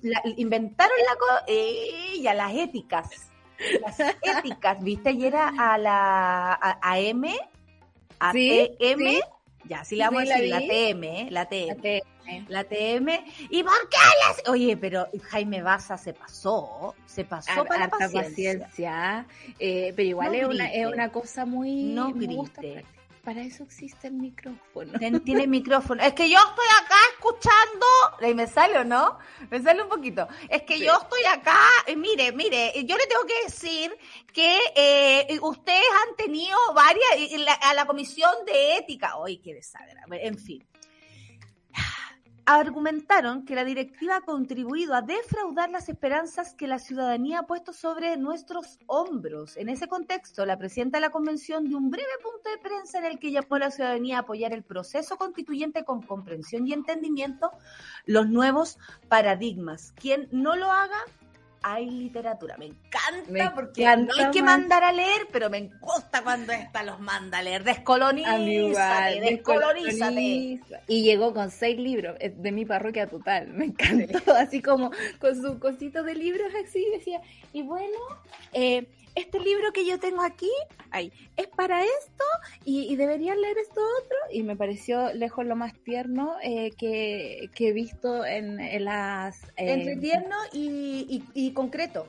la inventaron la eh, las éticas las éticas, ¿viste? Y era a la a, AM, a Sí, TM, sí. ya, sí le vamos Sí, a la decir, la vi. TM, ¿eh? la TM. La TM. La TM. ¿Y por qué las...? Oye, pero Jaime Baza se pasó, se pasó Har- para la harta paciencia. paciencia, eh, pero igual No es, una, es una cosa muy... No me gusta. Para eso existe el micrófono. Tiene micrófono. Es que yo estoy acá escuchando. Ahí me sale o no? Me sale un poquito. Es que Sí. yo estoy acá. eh, mire, mire, yo le tengo que decir que eh, ustedes han tenido varias. la- a la comisión de ética. Hoy qué desagradable. En fin. Argumentaron que la directiva ha contribuido a defraudar las esperanzas que la ciudadanía ha puesto sobre nuestros hombros. En ese contexto, la presidenta de la convención dio un breve punto de prensa en el que llamó a la ciudadanía a apoyar el proceso constituyente con comprensión y entendimiento, los nuevos paradigmas. Quien no lo haga, hay literatura. Me encanta Me porque encanta no hay que mandar a leer, pero me gusta cuando esta los manda a leer. Descolonízate, descolonízate. Y llegó con seis libros eh, de mi parroquia total. Me encantó, así como con sus cositos de libros así. Decía, y bueno, eh, este libro que yo tengo aquí, ay, es para esto y, y deberían leer esto otro. Y me pareció lejos lo más tierno eh, que, que he visto en, en las... eh, Entre tierno y, y- y concreto.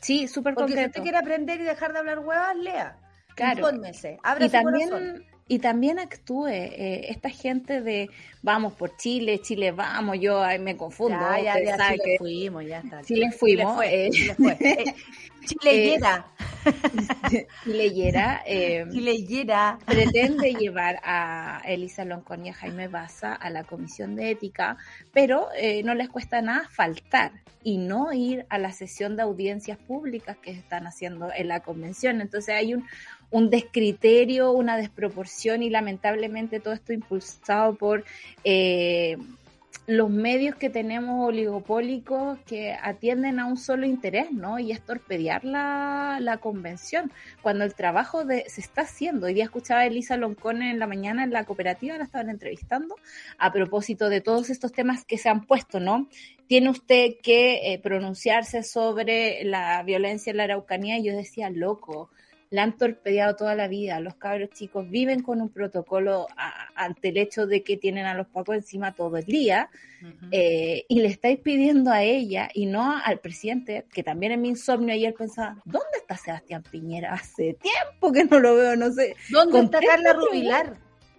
Sí, súper Porque si concreto. usted quiere aprender y dejar de hablar huevas, lea. Claro. Infórmese. Abra y su también corazón. Y también actúe eh, esta gente de vamos por Chile Chile vamos yo ay, me confundo Ya, Chile que fuimos, ya está. Chile fuimos, fue, eh. Chile fue. Eh, [LAUGHS] eh, [LAUGHS] Chileyera. [LAUGHS] pretende llevar a Elisa Loncón y a Jaime Baza a la comisión de ética pero eh, no les cuesta nada faltar y no ir a la sesión de audiencias públicas que están haciendo en la convención entonces hay un un descriterio, una desproporción y lamentablemente todo esto impulsado por eh, los medios que tenemos oligopólicos que atienden a un solo interés, ¿no? Y es torpedear la, la convención, cuando el trabajo de, se está haciendo. Hoy día escuchaba a Elisa Loncón en la mañana en la cooperativa, la estaban entrevistando, a propósito de todos estos temas que se han puesto, ¿no? Tiene usted que eh, pronunciarse sobre la violencia en la Araucanía y yo decía, loco, la han torpedeado toda la vida. Los cabros chicos viven con un protocolo a- ante el hecho de que tienen a los pacos encima todo el día eh, y le estáis pidiendo a ella y no al presidente, que también en mi insomnio ayer pensaba, ¿dónde está Sebastián Piñera? Hace tiempo que no lo veo, no sé. ¿Dónde está Carla Rubilar?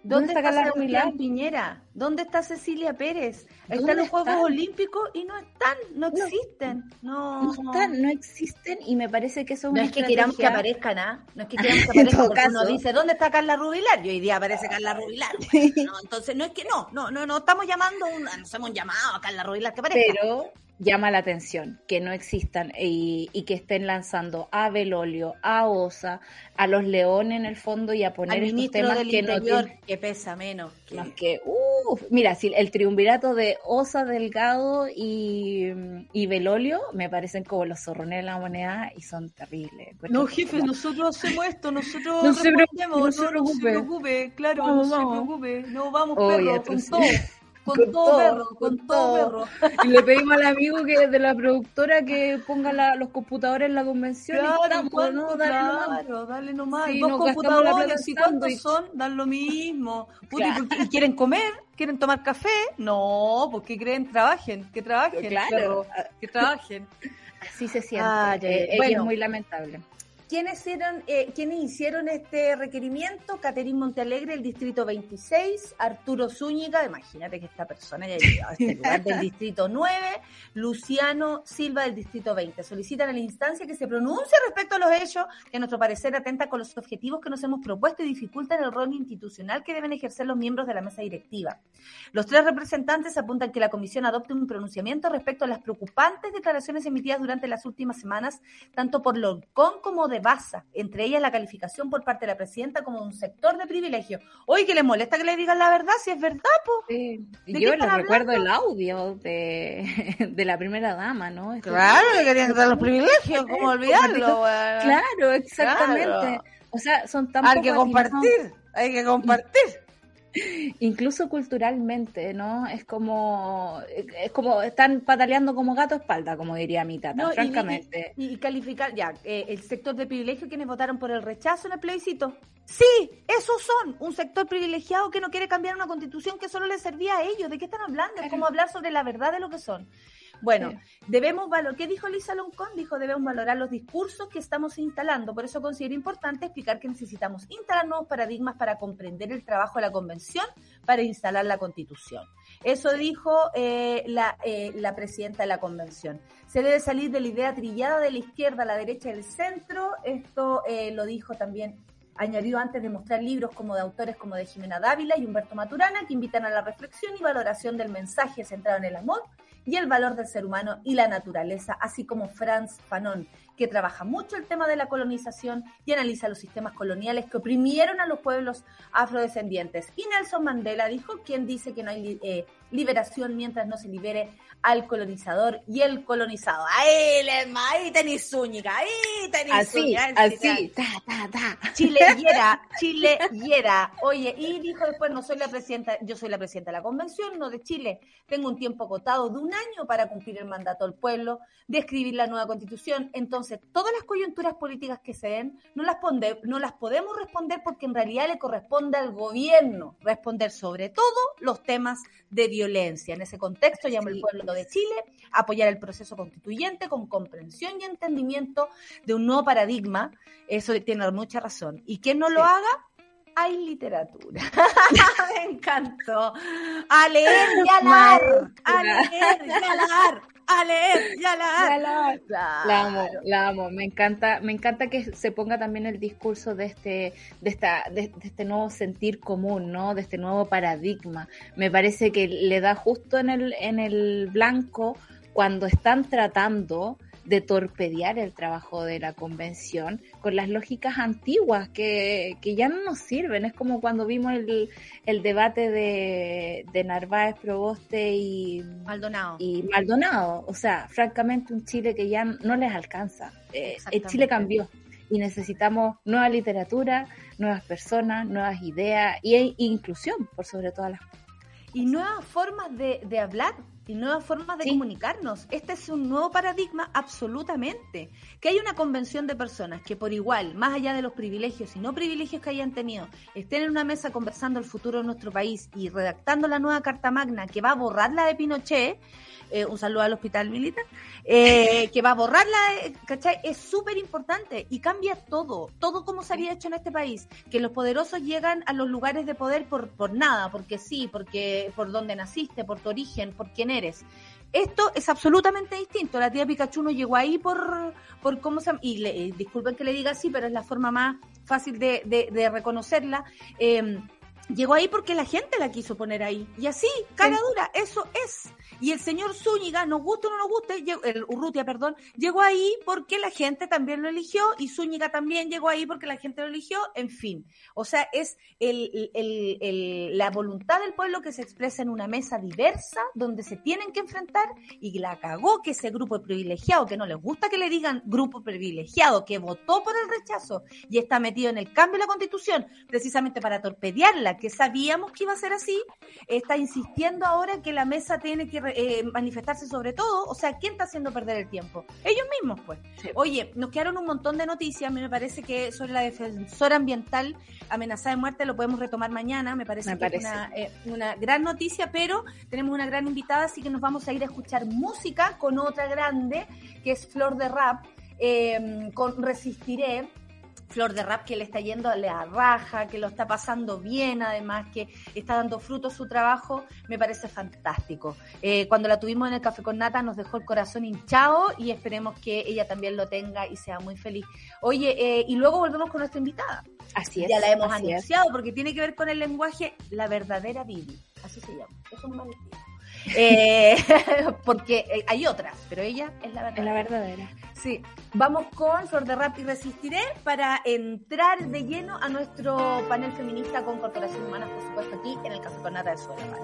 ¿Dónde ¿Dónde está Sebastián Rubilar? Piñera? ¿Dónde está Cecilia Pérez? ¿Dónde Están los Juegos? Olímpicos y no están, no No. existen. No, No están, no existen y me parece que eso es No una es que queramos que estrategia- aparezcan, ¿ah? No es que [LAUGHS] queramos que aparezcan porque uno dice, ¿dónde está Carla Rubilar? Y hoy día aparece Carla Rubilar. [LAUGHS] Bueno, no, entonces no es que no, no, no, no estamos llamando, un, no hacemos un llamado a Carla Rubilar que aparezca. pero llama la atención que no existan y, y que estén lanzando a Belolio, a Osa, a los Leones en el fondo y a poner Al estos ministro temas del que no Interior, tienen que pesa menos. Que... más que, uf, mira, si el triunvirato de Osa, Delgado y, y Belolio me parecen como los zorrones de la moneda y son terribles. No, jefe, nosotros hacemos esto, nosotros [LAUGHS] No se preocupe, no se no, no se preocupe. claro, Vamos, no vamos. se preocupe, no vamos Oye, perro, con todo, [LAUGHS] con, Con todo, todo, perro, con, con todo, todo. perro. [LAUGHS] Y le pedimos al amigo que de la productora que ponga la- los computadores en la convención Claro, y estamos, ¿cuánto? ¿no? Dale nomás. dale nomás. Sí, Dos computadores, ¿y cuántos son? Dan lo mismo. [LAUGHS] Puta, ¿y Claro. por qué- ¿y quieren comer? ¿Quieren tomar café? No, porque creen, trabajen, que trabajen. Claro, que trabajen. así se siente. Ah, Eh, Bueno. es muy lamentable. ¿Quiénes hicieron, eh, ¿Quiénes hicieron este requerimiento? Caterín Montealegre, el distrito 26, Arturo Zúñiga, imagínate que esta persona ya llegado a este [LAUGHS] lugar del distrito 9, Luciano Silva del distrito 20. Solicitan a la instancia que se pronuncie respecto a los hechos que a nuestro parecer atenta con los objetivos que nos hemos propuesto y dificultan el rol institucional que deben ejercer los miembros de la mesa directiva. Los tres representantes apuntan que la comisión adopte un pronunciamiento respecto a las preocupantes declaraciones emitidas durante las últimas semanas tanto por Loncón como de Baza, entre ellas la calificación por parte de la presidenta como un sector de privilegio. Oye, que les molesta que le digan la verdad, si es verdad, po. Sí. ¿De Yo qué les están recuerdo el audio de, [LAUGHS] de la primera dama, ¿no? Este- que querían quitar los privilegios, [LAUGHS] ¿cómo olvidarlo? Claro, exactamente. Claro. O sea, son tan Hay que compartir, hay que compartir. Incluso culturalmente, ¿no? Es como, es como están pataleando como gato a espalda, como diría mi tata, francamente. Y, calificar, ya, eh, el sector de privilegio, quienes votaron por el rechazo en el plebiscito. Sí, esos son un sector privilegiado que no quiere cambiar una constitución que solo le servía a ellos. ¿De qué están hablando? Es como hablar sobre la verdad de lo que son. Bueno, debemos valorar, ¿qué dijo Lisa Loncón? Dijo, debemos valorar los discursos que estamos instalando. Por eso considero importante explicar que necesitamos instalar nuevos paradigmas para comprender el trabajo de la convención, para instalar la constitución. Eso dijo eh, la, eh, la presidenta de la convención. Se debe salir de la idea trillada de la izquierda a la derecha del centro. Esto eh, lo dijo también añadió antes de mostrar libros como de autores como de Jimena Dávila y Humberto Maturana que invitan a la reflexión y valoración del mensaje centrado en el amor y el valor del ser humano y la naturaleza, así como Franz Fanon, que trabaja mucho el tema de la colonización y analiza los sistemas coloniales que oprimieron a los pueblos afrodescendientes. Y Nelson Mandela dijo, quien dice que no hay eh, liberación mientras no se libere al colonizador y el colonizado. Ahí, Lema, ahí tenéis Zúñiga, ahí tenéis Así, así, ta, ta, ta. [LAUGHS] Chile hiera. Oye, y dijo después, no soy la presidenta, yo soy la presidenta de la convención, no de Chile. Tengo un tiempo acotado de un año para cumplir el mandato del pueblo, de escribir la nueva constitución. Entonces, todas las coyunturas políticas que se den, no las, no las podemos responder porque en realidad le corresponde al gobierno responder sobre todo los temas de violencia. En ese contexto, llamo al pueblo de Chile apoyar el proceso constituyente con comprensión y entendimiento de un nuevo paradigma. Eso tiene mucha razón. Y quien no lo haga, hay literatura. [LAUGHS] Me encantó. A leer y a leer. A leer y a leer a leer ya la, la amo, la amo. Me encanta, me encanta que se ponga también el discurso de este, de esta, de, este nuevo sentir común, ¿no? De este nuevo paradigma. Me parece que le da justo en el, en el blanco cuando están tratando de torpedear el trabajo de la convención con las lógicas antiguas que, ya no nos sirven. Es como cuando vimos el, el debate de, de, Narváez, Proboste y Maldonado. y Maldonado. O sea, francamente un Chile que ya no les alcanza. Eh, el Chile cambió y necesitamos nueva literatura, nuevas personas, nuevas ideas e inclusión por sobre todas las cosas. Y nuevas formas de, de hablar y nuevas formas de comunicarnos. Este es un nuevo paradigma absolutamente. Que hay una convención de personas que por igual, más allá de los privilegios y no privilegios que hayan tenido, estén en una mesa conversando el futuro de nuestro país y redactando la nueva Carta Magna que va a borrar la de Pinochet, eh, un saludo al hospital militar, eh, que va a borrar la, ¿cachai? Es súper importante y cambia todo, todo como se había hecho en este país, que los poderosos llegan a los lugares de poder por, por nada, porque sí, porque por donde naciste, por tu origen, por quién eres. Esto es absolutamente distinto. La tía Pikachu no llegó ahí por, por cómo se... Y le, disculpen que le diga así, pero es la forma más fácil de, reconocerla. Eh, llegó ahí porque la gente la quiso poner ahí. Y así, cara dura, eso es. Y el señor Zúñiga, nos guste o no nos guste, el Urrutia, perdón, llegó ahí porque la gente también lo eligió y Zúñiga también llegó ahí porque la gente lo eligió, en fin. O sea, es el, el, el, la voluntad del pueblo que se expresa en una mesa diversa donde se tienen que enfrentar y la cagó que ese grupo privilegiado, que no les gusta que le digan grupo privilegiado, que votó por el rechazo y está metido en el cambio de la constitución precisamente para torpedearla, que sabíamos que iba a ser así, está insistiendo ahora que la mesa tiene que eh, manifestarse sobre todo, o sea, ¿quién está haciendo perder el tiempo? Ellos mismos, pues. Oye, nos quedaron un montón de noticias, a mí me parece que sobre la defensora ambiental amenazada de muerte lo podemos retomar mañana, me parece que es una, eh, una gran noticia, pero tenemos una gran invitada, así que nos vamos a ir a escuchar música con otra grande, que es Flor de Rap, eh, con Resistiré Flor de Rap que le está yendo a la raja, que lo está pasando bien, además que está dando fruto su trabajo, me parece fantástico. Eh, cuando la tuvimos en el Café con Nata nos dejó el corazón hinchado y esperemos que ella también lo tenga y sea muy feliz. Oye, eh, y luego volvemos con nuestra invitada. Así es. Ya la hemos anunciado porque tiene que ver con el lenguaje, la verdadera Bibi. Así se llama. Eso no me eh, [LAUGHS] porque eh, hay otras, pero ella es la verdadera. Es la verdadera. Sí. Vamos con Flor de Rap y Resistiré para entrar de lleno a nuestro panel feminista con Corporación Humana, por supuesto, aquí en el Café con Nata de Suela.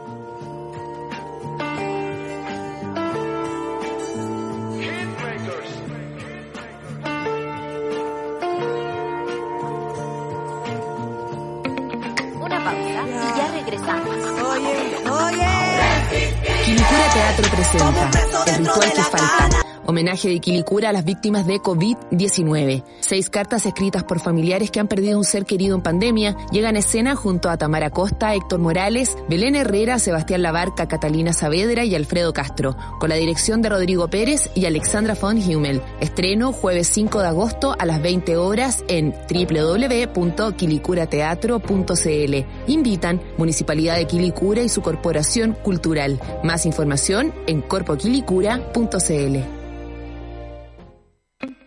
Una pausa y ya estresamos. Oye, oye. Quilicura Teatro presenta. El ritual que falta Homenaje de Quilicura a las víctimas de COVID-19. Seis cartas escritas por familiares que han perdido un ser querido en pandemia llegan a escena junto a Tamara Costa, Héctor Morales, Belén Herrera, Sebastián Labarca, Catalina Saavedra y Alfredo Castro, con la dirección de Rodrigo Pérez y Alexandra von Hummel. Estreno jueves 5 de agosto a las 20 horas en www.quilicurateatro.cl. Invitan Municipalidad de Quilicura y su Corporación Cultural. Más información en corpoquilicura.cl.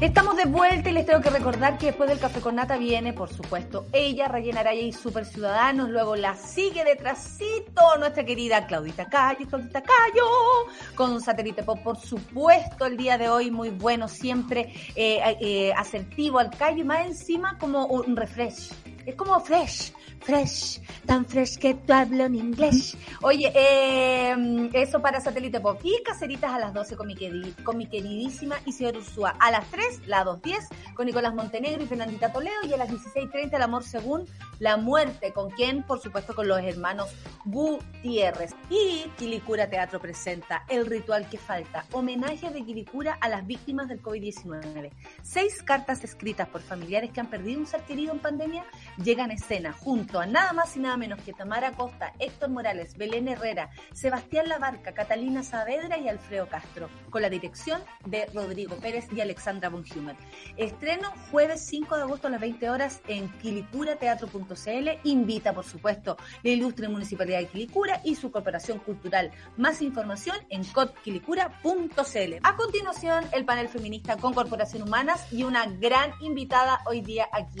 Estamos de vuelta y les tengo que recordar que después del café con nata viene, por supuesto, ella, Rayena Araya y Super Ciudadanos. Luego la sigue detrásito nuestra querida Claudita Cayo, Claudita Cayo, con Satélite Pop, por supuesto, el día de hoy muy bueno, siempre eh, eh, asertivo al Cayo y más encima como un refresh. Es como fresh, fresh, tan fresh que tú hablo en inglés. Oye, eh, eso para Satélite Pop. Y Caceritas a las 12 con mi, con mi queridísima Isidora Ursúa. A las 3, la 2.10 con Nicolás Montenegro y Fernandita Toledo. Y a las 16.30 el amor según la muerte. ¿Con quién? Por supuesto con los hermanos Gutiérrez. Y Quilicura Teatro presenta El Ritual que Falta. Homenaje de Quilicura a las víctimas del COVID-19. Seis cartas escritas por familiares que han perdido un ser querido en pandemia llegan escena junto a nada más y nada menos que Tamara Costa, Héctor Morales, Belén Herrera, Sebastián Labarca, Catalina Saavedra y Alfredo Castro, con la dirección de Rodrigo Pérez y Alexandra von Humer. Estreno jueves 5 de agosto a las 20 horas en quilicurateatro.cl. Invita, por supuesto, la ilustre Municipalidad de Quilicura y su cooperación cultural. Más información en cotquilicura.cl. A continuación, el panel feminista con Corporación Humanas y una gran invitada hoy día aquí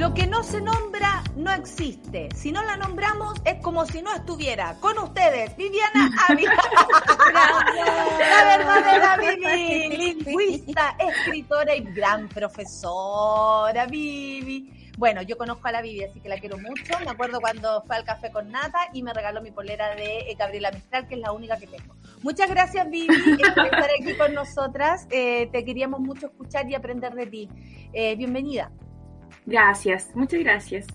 Lo que no se nombra no existe. Si no la nombramos es como si no estuviera. Con ustedes, Viviana Ávila. [LAUGHS] la verdadera Vivi, lingüista, escritora y gran profesora, Vivi. Bueno, yo conozco a la Vivi, así que la quiero mucho. Me acuerdo cuando fue al café con Nata y me regaló mi polera de eh, Gabriela Mistral, que es la única que tengo. Muchas gracias, Vivi, [LAUGHS] por estar aquí con nosotras. Eh, te queríamos mucho escuchar y aprender de ti. Eh, bienvenida. Gracias, muchas gracias.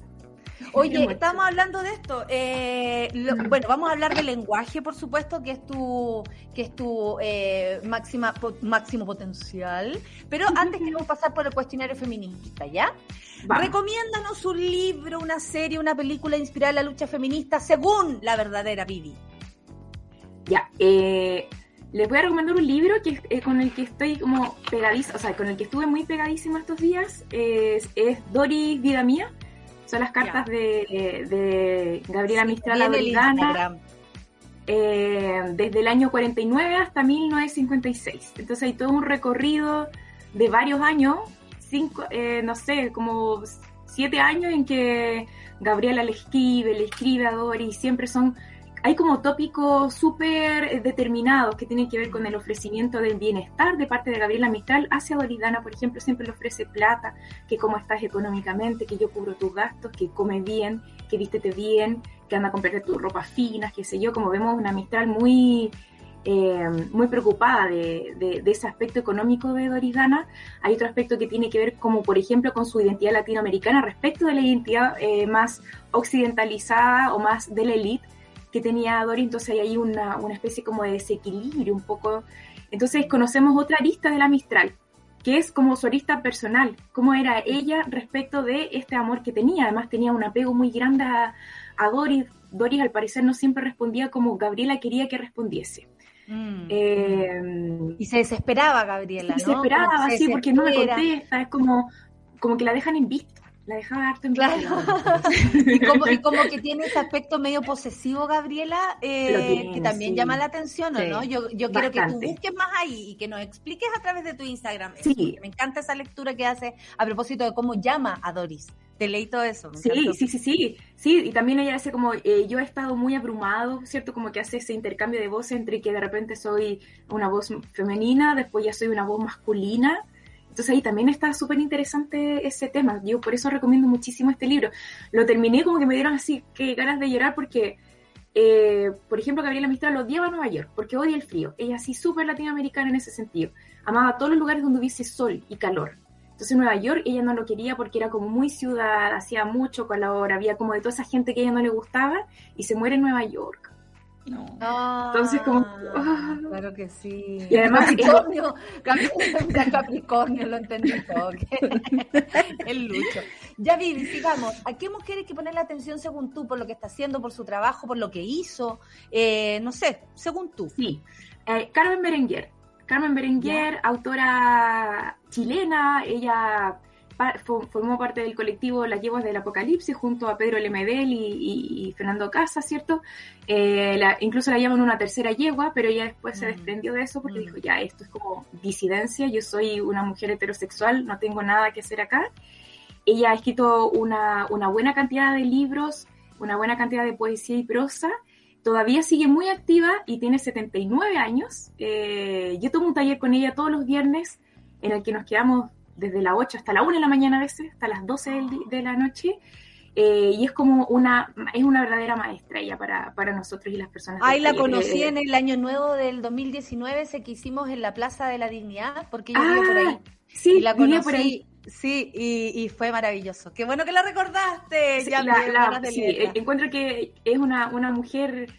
Oye, estamos hablando de esto. Eh, bueno, vamos a hablar del lenguaje, por supuesto, que es tu, que es tu eh, máxima, máximo potencial. Pero antes queremos pasar por el cuestionario feminista, ¿ya? Recomiéndanos un libro, una serie, una película inspirada en la lucha feminista según la verdadera Vivi. Ya, eh, les voy a recomendar un libro que eh, con el que estoy como pegadiza, o sea, con el que estuve muy pegadísima estos días. Es, es Doris Vida Mía. Son las cartas de, Gabriela Mistral Doridana. Eh, desde el año 49 hasta 1956. Entonces hay todo un recorrido de varios años, cinco, eh, no sé, como siete años en que Gabriela le escribe, le escribe a Doris, siempre son hay como tópicos súper determinados que tienen que ver con el ofrecimiento del bienestar de parte de Gabriela Mistral hacia Doridana, por ejemplo, siempre le ofrece plata, que cómo estás económicamente, que yo cubro tus gastos, que come bien, que vístete bien, que anda a comprarte tus ropas finas, qué sé yo, como vemos una Mistral muy eh, muy preocupada de, ese aspecto económico de Doris Dana. Hay otro aspecto que tiene que ver como, por ejemplo, con su identidad latinoamericana respecto de la identidad eh, más occidentalizada o más de la élite que tenía Doris. Entonces hay ahí una, una especie como de desequilibrio un poco. Entonces conocemos otra arista de la Mistral, que es como su arista personal, cómo era ella respecto de este amor que tenía. Además tenía un apego muy grande a, a Doris. Doris al parecer no siempre respondía como Gabriela quería que respondiese. Mm. Eh, y se desesperaba Gabriela. Se desesperaba, sí, porque no me contesta, es como, como que la dejan en visto. La dejaba harto en claro. [LAUGHS] y, como, y como que tiene ese aspecto medio posesivo, Gabriela, eh, que también llama la atención, no? Yo, yo quiero que tú busques más ahí y que nos expliques a través de tu Instagram. Sí. Me encanta esa lectura que hace a propósito de cómo llama a Doris. Te leí todo eso. Sí, sí, sí, sí. Sí, y también ella hace como, eh, yo he estado muy abrumado, ¿cierto? Como que hace ese intercambio de voz entre que de repente soy una voz femenina, después ya soy una voz masculina. Entonces ahí también está súper interesante ese tema. Yo por eso recomiendo muchísimo este libro. Lo terminé como que me dieron así que ganas de llorar porque, eh, por ejemplo, Gabriela Mistral odiaba a Nueva York porque odia el frío. Ella sí súper latinoamericana en ese sentido. Amaba todos los lugares donde hubiese sol y calor. Entonces Nueva York ella no lo quería porque era como muy ciudad, hacía mucho calor, había como de toda esa gente que a ella no le gustaba y se muere en Nueva York. No. Entonces como... Ah. Claro que sí. Y además... Capricornio, Capricornio, lo entendí todo. [LAUGHS] El lucho. Ya Vivi, sigamos. ¿A qué mujer hay que ponerle atención según tú por lo que está haciendo, por su trabajo, por lo que hizo? Eh, no sé, según tú. Sí. Eh, Carmen Berenguer. Carmen Berenguer, autora chilena, ella formó parte del colectivo Las Yeguas del Apocalipsis junto a Pedro Lemedel y, Fernando Casas, ¿cierto? Eh, incluso la llaman una tercera yegua, pero ella después se mm. desprendió de eso porque mm. dijo, ya, esto es como disidencia, yo soy una mujer heterosexual, no tengo nada que hacer acá. Ella ha escrito una, una buena cantidad de libros, una buena cantidad de poesía y prosa, todavía sigue muy activa y tiene 79 años. Eh, yo tomo un taller con ella todos los viernes en el que nos quedamos desde las 8 hasta la 1 de la mañana a veces, hasta las 12 de la noche. Eh, y es como una, es una verdadera maestra ella para, para nosotros y las personas. Ahí la conocí en el año nuevo del 2019, ese que hicimos en la Plaza de la Dignidad, porque yo ah, por ahí. Sí, la conocí, por ahí. Sí, y, fue maravilloso. Qué bueno que la recordaste. Sí, la, encuentro que es una, una mujer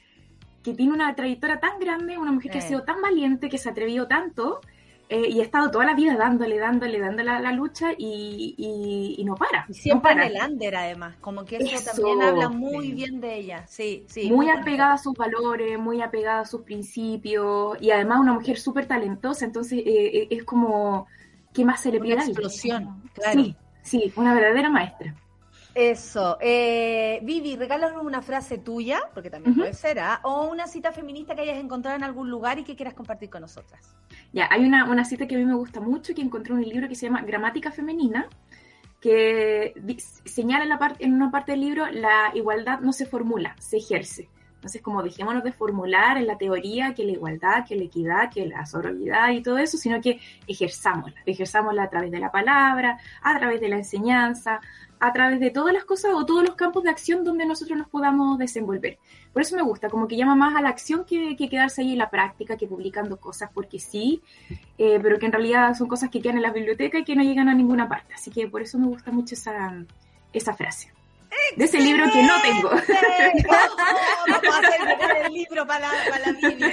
que tiene una trayectoria tan grande, una mujer que ha sido tan valiente, que se ha atrevido tanto eh, y ha estado toda la vida dándole, dándole, dándole a la lucha y, no para. Y siempre en el under, además, como que eso, también habla muy bien de ella. Sí, sí. Muy, apegada a sus valores, muy apegada a sus principios y además una mujer súper talentosa, entonces eh, eh, es como ¿qué más se le pide? Una explosión, claro. Sí, sí, una verdadera maestra. Eso. Eh, Vivi, regálanos una frase tuya, porque también puede ser, ¿ah? o una cita feminista que hayas encontrado en algún lugar y que quieras compartir con nosotras. Ya, hay una, una cita que a mí me gusta mucho, que encontré en un libro que se llama Gramática Femenina, que señala en, la parte, en una parte del libro la igualdad no se formula, se ejerce. Entonces, como dejémonos de formular en la teoría que la igualdad, que la equidad, que la sororidad y todo eso, sino que ejerzámosla. Ejerzámosla a través de la palabra, a través de la enseñanza, a través de todas las cosas o todos los campos de acción donde nosotros nos podamos desenvolver. Por eso me gusta, como que llama más a la acción que, quedarse ahí en la práctica, que publicando cosas porque sí, eh, pero que en realidad son cosas que quedan en la biblioteca y que no llegan a ninguna parte. Así que por eso me gusta mucho esa, esa frase de ese libro que no tengo. [LAUGHS] vamos a hacer el libro para, la Biblia.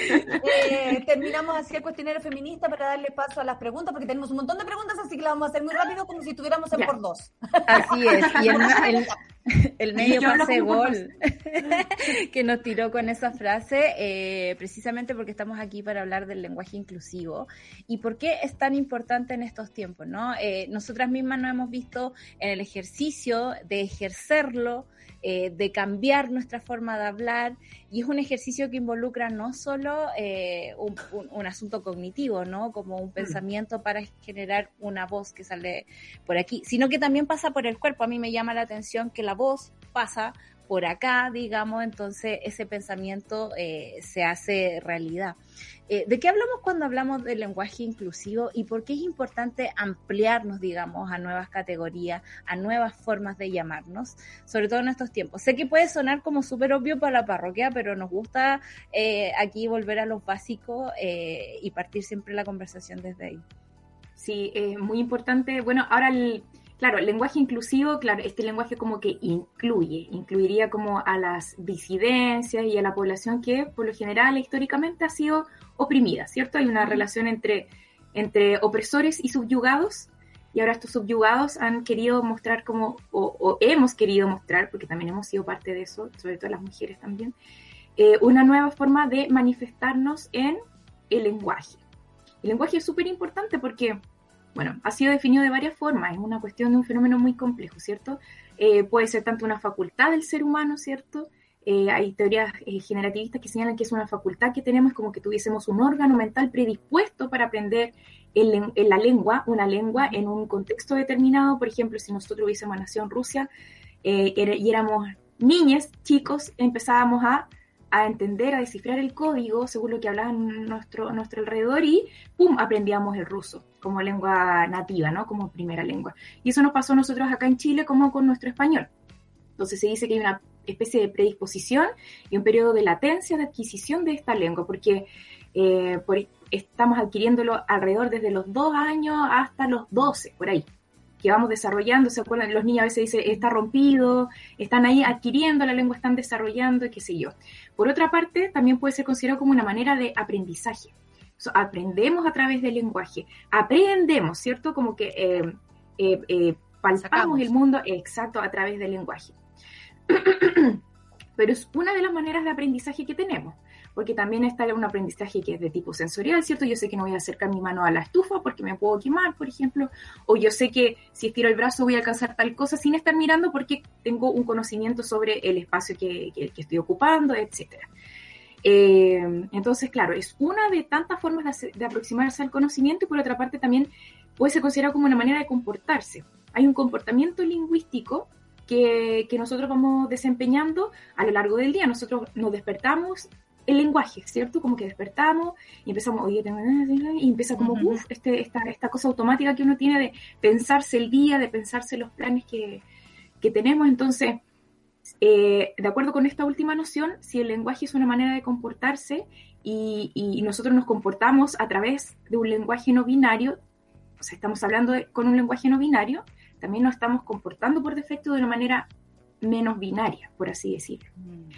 Eh, terminamos así el cuestionario feminista para darle paso a las preguntas, porque tenemos un montón de preguntas, así que las vamos a hacer muy rápido, como si estuviéramos en por dos. Así es. Y el, el, [LAUGHS] medio pase gol. [LAUGHS] que nos tiró con esa frase, eh, precisamente porque estamos aquí para hablar del lenguaje inclusivo. Y por qué es tan importante en estos tiempos, ¿no? Eh, nosotras mismas nos hemos visto en el ejercicio de ejercerlo eh, de cambiar nuestra forma de hablar y es un ejercicio que involucra no solo eh, un, asunto cognitivo, ¿no? Como un mm. pensamiento para generar una voz que sale por aquí, sino que también pasa por el cuerpo. A mí me llama la atención que la voz pasa por acá, digamos, entonces ese pensamiento eh, se hace realidad. Eh, ¿De qué hablamos cuando hablamos del lenguaje inclusivo y por qué es importante ampliarnos, digamos, a nuevas categorías, a nuevas formas de llamarnos, sobre todo en estos tiempos? Sé que puede sonar como súper obvio para la parroquia, pero nos gusta eh, aquí volver a los básicos y partir siempre la conversación desde ahí. Sí, es muy importante. Bueno, ahora el Claro, el lenguaje inclusivo, claro, este lenguaje como que incluye, incluiría como a las disidencias y a la población que por lo general históricamente ha sido oprimida, ¿cierto? Hay una relación entre, entre opresores y subyugados y ahora estos subyugados han querido mostrar como, o, hemos querido mostrar, porque también hemos sido parte de eso, sobre todo las mujeres también, eh, una nueva forma de manifestarnos en el lenguaje. El lenguaje es súper importante porque bueno, ha sido definido de varias formas, es una cuestión de un fenómeno muy complejo, ¿cierto? Eh, puede ser tanto una facultad del ser humano, ¿cierto? Eh, hay teorías eh, generativistas que señalan que es una facultad que tenemos como que tuviésemos un órgano mental predispuesto para aprender en, la lengua, una lengua en un contexto determinado. Por ejemplo, si nosotros hubiésemos nacido en Rusia y éramos niñas, chicos, empezábamos a a entender, a descifrar el código según lo que hablaban nuestro, nuestro alrededor y ¡pum! aprendíamos el ruso como lengua nativa, ¿no? Como primera lengua. Y eso nos pasó a nosotros acá en Chile como con nuestro español. Entonces se dice que hay una especie de predisposición y un periodo de latencia de adquisición de esta lengua, porque eh, estamos adquiriéndolo alrededor desde los dos años hasta los 12, por ahí que vamos desarrollando, ¿se acuerdan? Los niños a veces dicen, está rompido, están ahí adquiriendo la lengua, están desarrollando, qué sé yo. Por otra parte, también puede ser considerado como una manera de aprendizaje. aprendemos a través del lenguaje, aprendemos, ¿cierto? Como que eh, eh, eh palpamos el mundo exacto a través del lenguaje. [CLEARS THROAT] Pero es una de las maneras de aprendizaje que tenemos porque también está un aprendizaje que es de tipo sensorial, ¿cierto? Yo sé que no voy a acercar mi mano a la estufa porque me puedo quemar, por ejemplo, o yo sé que si estiro el brazo voy a alcanzar tal cosa sin estar mirando porque tengo un conocimiento sobre el espacio que, estoy ocupando, etcétera. Eh, entonces, claro, es una de tantas formas de, aproximarse al conocimiento y por otra parte también puede ser considerado como una manera de comportarse. Hay un comportamiento lingüístico que, que, nosotros vamos desempeñando a lo largo del día. Nosotros nos despertamos el lenguaje, ¿cierto? Como que despertamos y empezamos, oye, y empieza como, uff, este, esta, esta cosa automática que uno tiene de pensarse el día, de pensarse los planes que, tenemos. Entonces, eh, de acuerdo con esta última noción, si el lenguaje es una manera de comportarse y, nosotros nos comportamos a través de un lenguaje no binario, o sea, estamos hablando con un lenguaje no binario, también nos estamos comportando por defecto de una manera menos binaria, por así decirlo. Mm.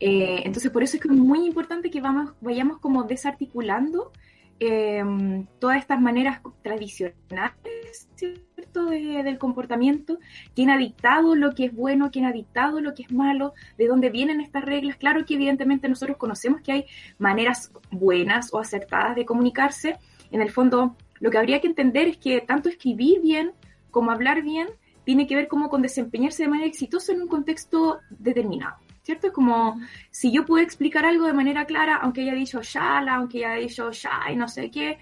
Eh, entonces, por eso es que es muy importante que vamos, vayamos como desarticulando eh, todas estas maneras tradicionales, ¿cierto?, del comportamiento, quién ha dictado lo que es bueno, quién ha dictado lo que es malo, de dónde vienen estas reglas. Claro que evidentemente nosotros conocemos que hay maneras buenas o acertadas de comunicarse. En el fondo, lo que habría que entender es que tanto escribir bien como hablar bien tiene que ver como con desempeñarse de manera exitosa en un contexto determinado. ¿Cierto? Es como si yo puedo explicar algo de manera clara, aunque haya dicho shala, aunque haya dicho ya y no sé qué,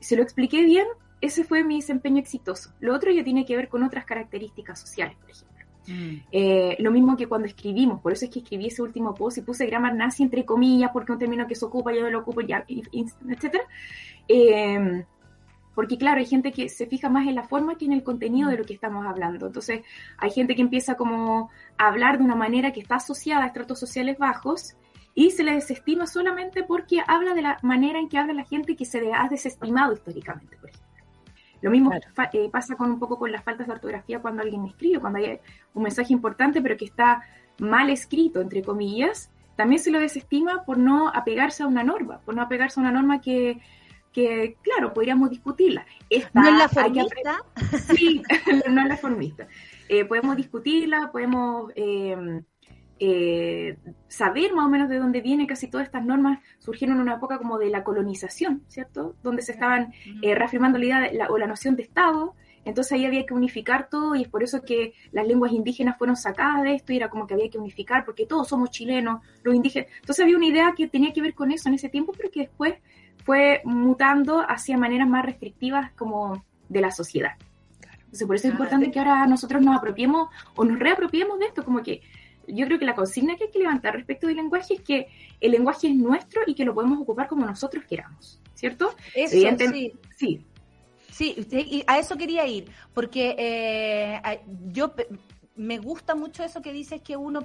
si lo expliqué bien, ese fue mi desempeño exitoso. Lo otro ya tiene que ver con otras características sociales, por ejemplo. Mm. Eh, lo mismo que cuando escribimos, por eso es que escribí ese último post y puse grammar nazi entre comillas, porque un término que se ocupa, yo no lo ocupo, ya. Eh, porque claro, hay gente que se fija más en la forma que en el contenido de lo que estamos hablando. Entonces, hay gente que empieza como a hablar de una manera que está asociada a estratos sociales bajos y se le desestima solamente porque habla de la manera en que habla la gente que se le ha desestimado históricamente, por ejemplo. Lo mismo eh, pasa con un poco con las faltas de ortografía cuando alguien escribe, cuando hay un mensaje importante pero que está mal escrito, entre comillas, también se lo desestima por no apegarse a una norma, por no apegarse a una norma que que, claro, podríamos discutirla. ¿No es la formista? Sí, [LAUGHS] no es la formista. Eh, podemos discutirla, podemos em, eh, saber más o menos de dónde vienen casi todas estas normas, surgieron en una época como de la colonización, ¿cierto? Donde se estaban eh, reafirmando la idea o la noción de Estado, entonces ahí había que unificar todo y es por eso que las lenguas indígenas fueron sacadas de esto y era como que había que unificar porque todos somos chilenos, los indígenas. Entonces había una idea que tenía que ver con eso en ese tiempo, pero que después fue mutando hacia maneras más restrictivas como de la sociedad. Entonces, por eso es importante que ahora nosotros nos apropiemos o nos reapropiemos de esto, como que yo creo que la consigna que hay que levantar respecto del lenguaje es que el lenguaje es nuestro y que lo podemos ocupar como nosotros queramos, ¿cierto? Eso, sí. sí. Sí, y a eso quería ir, porque eh, yo me gusta mucho eso que dices que uno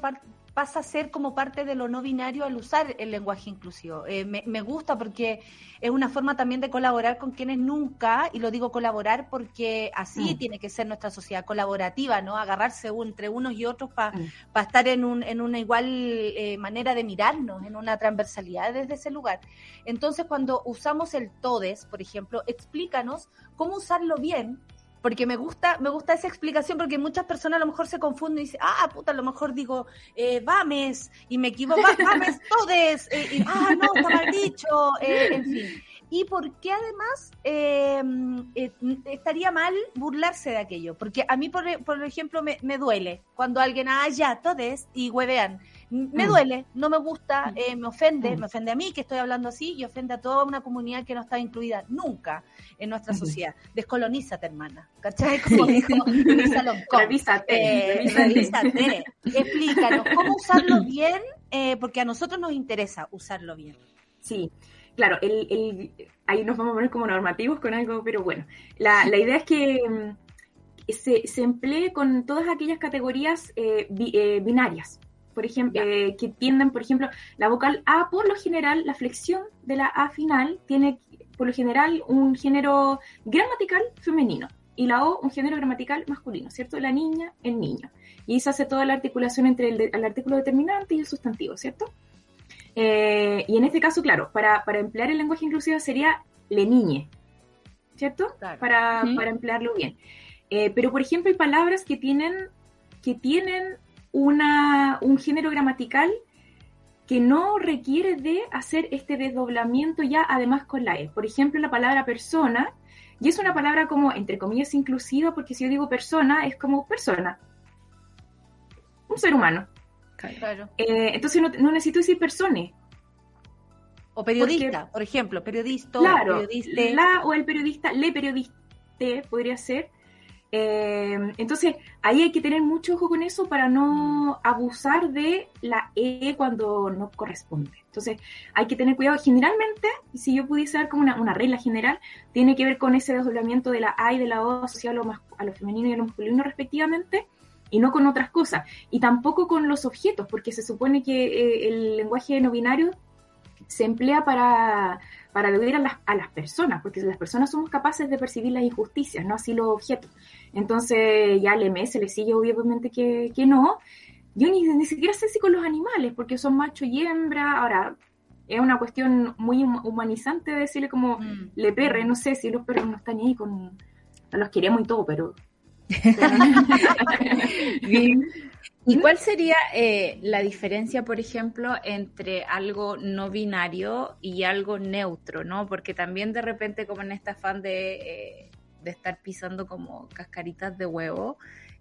pasa a ser como parte de lo no binario al usar el lenguaje inclusivo. Eh, me, gusta porque es una forma también de colaborar con quienes nunca, y lo digo colaborar porque así mm. tiene que ser nuestra sociedad colaborativa, ¿no? Agarrarse entre unos y otros para mm. estar en, un, en una igual eh, manera de mirarnos, en una transversalidad desde ese lugar. Entonces, cuando usamos el todes, por ejemplo, explícanos cómo usarlo bien porque me gusta, me gusta esa explicación porque muchas personas a lo mejor se confunden y dicen, ah, puta, a lo mejor digo, eh, vames, y me equivoco, vames [LAUGHS] todes, eh, y, ah, no, está mal dicho, eh, en fin. Y por qué además em, eh, estaría mal burlarse de aquello, porque a mí, por, por ejemplo, me, me duele cuando alguien, ah, ya, todes, y huevean me mm. duele, no me gusta, mm. eh, me ofende, mm. me ofende a mí que estoy hablando así y ofende a toda una comunidad que no está incluida nunca en nuestra sociedad. Descolonízate, hermana. ¿Cachai? [LAUGHS] Como dijo Luisa Revísate, eh, revísate. Explícanos cómo [LAUGHS] usarlo bien, eh, porque a nosotros nos interesa usarlo bien. Sí, claro, el, ahí nos vamos a poner como normativos con algo, pero bueno, la, la idea es que se, se, emplee con todas aquellas categorías binarias por ejemplo, eh, que tienden, por ejemplo, la vocal A, por lo general, la flexión de la A final tiene, por lo general, un género gramatical femenino y la O un género gramatical masculino, ¿cierto? La niña, el niño. Y se hace toda la articulación entre el, artículo determinante y el sustantivo, ¿cierto? Eh, y en este caso, claro, para, emplear el lenguaje inclusivo sería le niñe, ¿cierto? Para, para, emplearlo bien. Eh, pero, por ejemplo, hay palabras que tienen, que tienen una, un género gramatical que no requiere de hacer este desdoblamiento ya además con la E. Por ejemplo, la palabra persona, y es una palabra como, entre comillas, inclusiva, porque si yo digo persona, es como persona, un ser humano. Claro. Eh, entonces no, necesito decir persone. O periodista, por ejemplo, periodista. Claro, la o el periodista, le periodista podría ser. Eh, entonces, ahí hay que tener mucho ojo con eso para no abusar de la E cuando no corresponde. Entonces, hay que tener cuidado. Generalmente, si yo pudiese dar como una, regla general, tiene que ver con ese desdoblamiento de la A y de la O asociado a lo, a lo femenino y a lo masculino respectivamente, y no con otras cosas. Y tampoco con los objetos, porque se supone que eh, el lenguaje no binario se emplea para para aludir a las, a las personas, porque las personas somos capaces de percibir las injusticias, no así los objetos. Entonces ya al MS le sigue obviamente que, que no. Yo ni, ni siquiera sé si con los animales, porque son macho y hembra. Ahora, es una cuestión muy humanizante decirle como mm. le perre, no sé si los perros no están ahí con... Los queremos y todo, pero... [LAUGHS] ¿Y cuál sería eh, la diferencia, por ejemplo, entre algo no binario y algo neutro, ¿no? Porque también de repente, como en este afán de, eh, de estar pisando como cascaritas de huevo,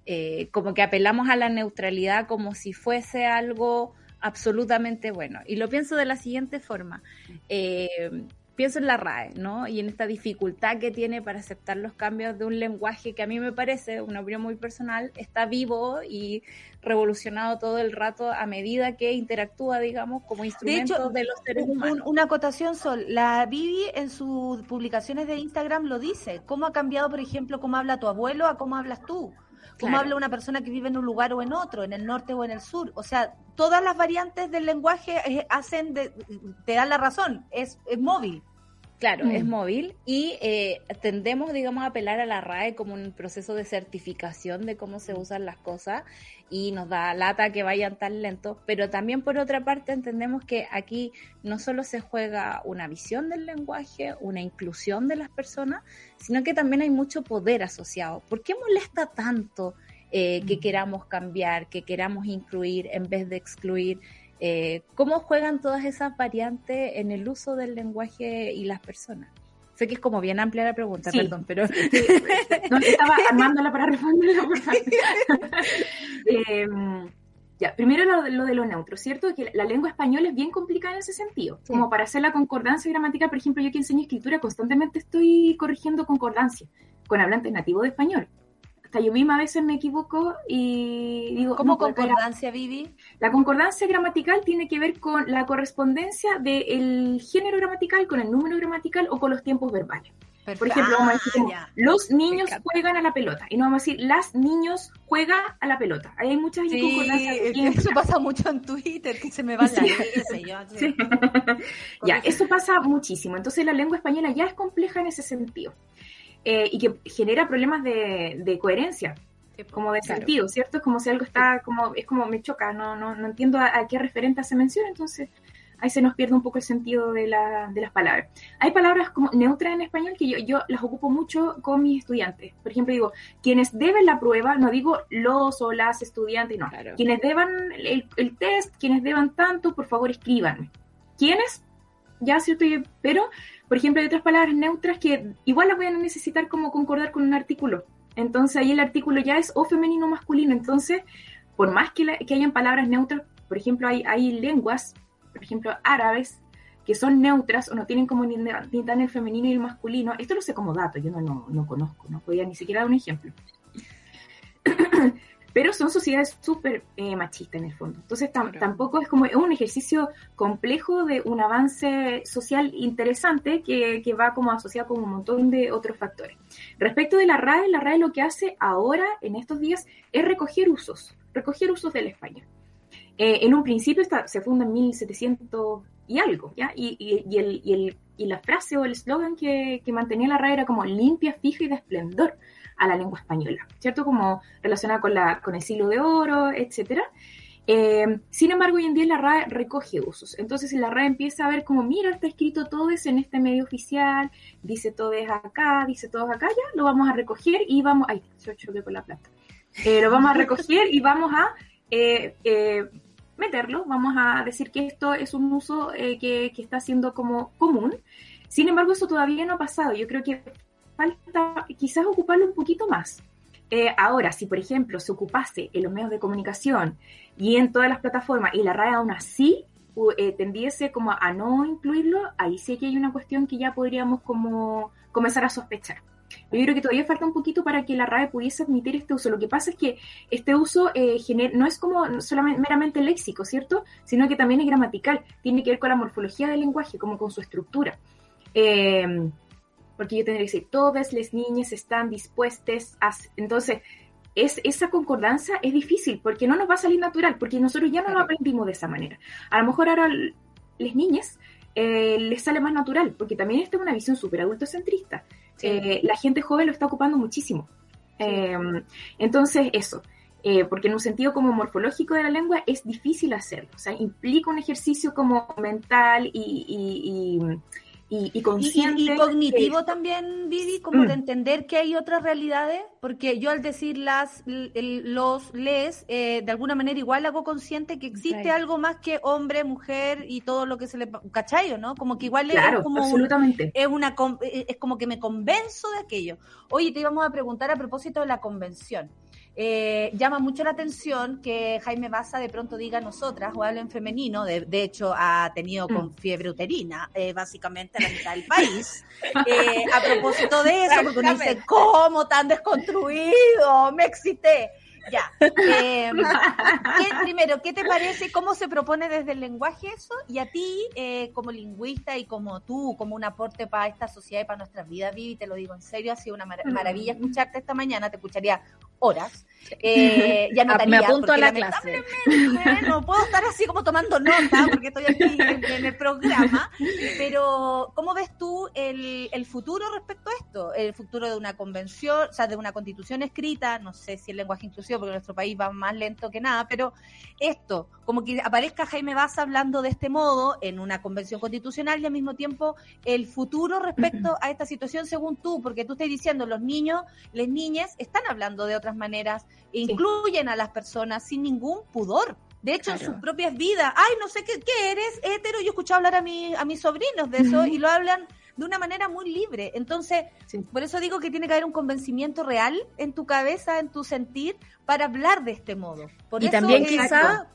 eh, como que apelamos a la neutralidad como si fuese algo absolutamente bueno. Y lo pienso de la siguiente forma pienso en la RAE, ¿no? Y en esta dificultad que tiene para aceptar los cambios de un lenguaje que a mí me parece, una opinión muy personal, está vivo y revolucionado todo el rato a medida que interactúa, digamos, como instrumento de, los seres humanos. una acotación, Sol. La Vivi en sus publicaciones de Instagram lo dice. ¿Cómo ha cambiado, por ejemplo, cómo habla tu abuelo a cómo hablas tú? ¿Cómo habla una persona que vive en un lugar o en otro, en el norte o en el sur? O sea, todas las variantes del lenguaje eh, hacen, de, te dan la razón, es, es móvil. Claro, es mm. móvil y eh, tendemos, digamos, a apelar a la RAE como un proceso de certificación de cómo se usan las cosas y nos da lata que vayan tan lentos, pero también por otra parte entendemos que aquí no solo se juega una visión del lenguaje, una inclusión de las personas, sino que también hay mucho poder asociado. ¿Por qué molesta tanto eh, que mm. queramos cambiar, que queramos incluir en vez de excluir? Eh, ¿Cómo juegan todas esas variantes en el uso del lenguaje y las personas? Sé que es como bien amplia la pregunta, perdón, pero... no, estaba [LAUGHS] armándola para responderla, por favor. [LAUGHS] Ya, primero lo, lo, de lo neutro, ¿cierto? Que la lengua española es bien complicada en ese sentido. Como para hacer la concordancia gramática, por ejemplo, yo que enseño escritura, constantemente estoy corrigiendo concordancia con hablantes nativos de español hasta yo misma a veces me equivoco y digo... ¿Cómo concordancia, Vivi? La concordancia gramatical tiene que ver con la correspondencia del género gramatical con el número gramatical o con los tiempos verbales. Por ejemplo, vamos a decir ah, los niños juegan a la pelota. Y no vamos a decir las niños juegan a la pelota. Ahí hay muchas inconcordancias. Eso [LAUGHS] pasa mucho en Twitter, que se me va la sí. [LAUGHS] ya, eso pasa muchísimo. Entonces la lengua española ya es compleja en ese sentido. Eh, y que genera problemas de, coherencia como de sentido, ¿cierto? Es como si algo está, como, es como me choca, no, no, no entiendo a, a, qué referente se menciona, entonces ahí se nos pierde un poco el sentido de, la, de las palabras. Hay palabras como neutras en español que yo, yo, las ocupo mucho con mis estudiantes. Por ejemplo, digo, quienes deben la prueba, no digo los o las estudiantes, no. Quienes deban el, el, test, quienes deban tanto, por favor escríbanme. ¿Quiénes? Ya, ¿cierto? Pero, por ejemplo, hay otras palabras neutras que igual las voy a necesitar como concordar con un artículo. Entonces ahí el artículo ya es o femenino o masculino. Entonces, por más que, que hayan palabras neutras, por ejemplo, hay, hay lenguas por ejemplo, árabes, que son neutras o no tienen como ni, ni tan el femenino y el masculino. Esto lo sé como dato, yo no, no, conozco, no podía ni siquiera dar un ejemplo. [CLEARS THROAT] Pero son sociedades súper eh, machistas en el fondo. Entonces tampoco es como un ejercicio complejo de un avance social interesante que, que, va como asociado con un montón de otros factores. Respecto de la RAE, la RAE lo que hace ahora, en estos días, es recoger usos, recoger usos del español. Eh, en un principio se funda en 1700 y algo, ¿ya? Y, y, el, y, el, y la frase o el eslogan que, que, mantenía la RAE era como limpia, fija y de esplendor a la lengua española, ¿cierto? Como relacionada con, la, con el siglo de oro, etcétera. Eh, sin embargo, hoy en día la RAE recoge usos. Entonces, la RAE empieza a ver como, mira, está escrito todo eso en este medio oficial, dice todo es acá, dice todo acá, ya lo vamos a recoger y vamos, ay, yo choqué con la plata. Eh, lo vamos a recoger y vamos a eh, meterlo, vamos a decir que esto es un uso eh, que, está siendo como común. Sin embargo, eso todavía no ha pasado. Yo creo que falta quizás ocuparlo un poquito más. ahora, si por ejemplo se ocupase en los medios de comunicación y en todas las plataformas y la RAE aún así tendiese como a no incluirlo, ahí sí que hay una cuestión que ya podríamos como comenzar a sospechar. Yo creo que todavía falta un poquito para que la RAE pudiese admitir este uso. Lo que pasa es que este uso eh, no es como solamente meramente léxico, ¿cierto? Sino que también es gramatical. Tiene que ver con la morfología del lenguaje, como con su estructura. Eh, porque yo tendría que decir, todas las niñas están dispuestas a... Entonces, es, esa concordancia es difícil porque no nos va a salir natural, porque nosotros ya no lo aprendimos de esa manera. A lo mejor ahora las niñas eh, les sale más natural, porque también esta es una visión súper adultocentrista. Eh, la gente joven lo está ocupando muchísimo. Em, entonces, eso. Eh, porque en un sentido como morfológico de la lengua es difícil hacerlo, o sea, implica un ejercicio como mental y, y, consciente. Y, cognitivo también, Vivi, como de mm. entender que hay otras realidades, porque yo al decir las, los, les, eh, de alguna manera igual hago consciente que existe algo más que hombre, mujer y todo lo que se le... ¿Cachayo, no? Como que igual es como... Absolutamente. es, una, es como que me convenzo de aquello. Oye, te íbamos a preguntar a propósito de la convención. Eh, llama mucho la atención que Jaime Baza de pronto diga nosotras o hable en femenino, de, hecho ha tenido con mm. fiebre uterina, eh, básicamente a la mitad del país, eh, a propósito de eso, porque uno dice, ¿cómo tan desconstruido? Me excité. Ya. Em, primero, ¿qué te parece? ¿Cómo se propone desde el lenguaje eso? Y a ti, eh, como lingüista y como tú, como un aporte para esta sociedad y para nuestras vidas, Vivi, te lo digo en serio, ha sido una mm. maravilla escucharte esta mañana, te escucharía horas. Eh, ya notaría, Me apunto a la clase. No puedo estar así como tomando nota porque estoy aquí en, el programa, pero ¿cómo ves tú el, el, futuro respecto a esto? El futuro de una convención, o sea, de una constitución escrita, no sé si el lenguaje inclusivo, porque nuestro país va más lento que nada, pero esto, como que aparezca Jaime Baza hablando de este modo en una convención constitucional y al mismo tiempo el futuro respecto a esta situación según tú, porque tú estás diciendo los niños, las niñas están hablando de otras maneras, incluyen a las personas sin ningún pudor. De hecho, en sus propias vidas, ay, no sé qué, qué eres, hetero. Yo he escuchado hablar a, mi, a mis sobrinos de eso y lo hablan de una manera muy libre. Entonces, por eso digo que tiene que haber un convencimiento real en tu cabeza, en tu sentir, para hablar de este modo. y también quizá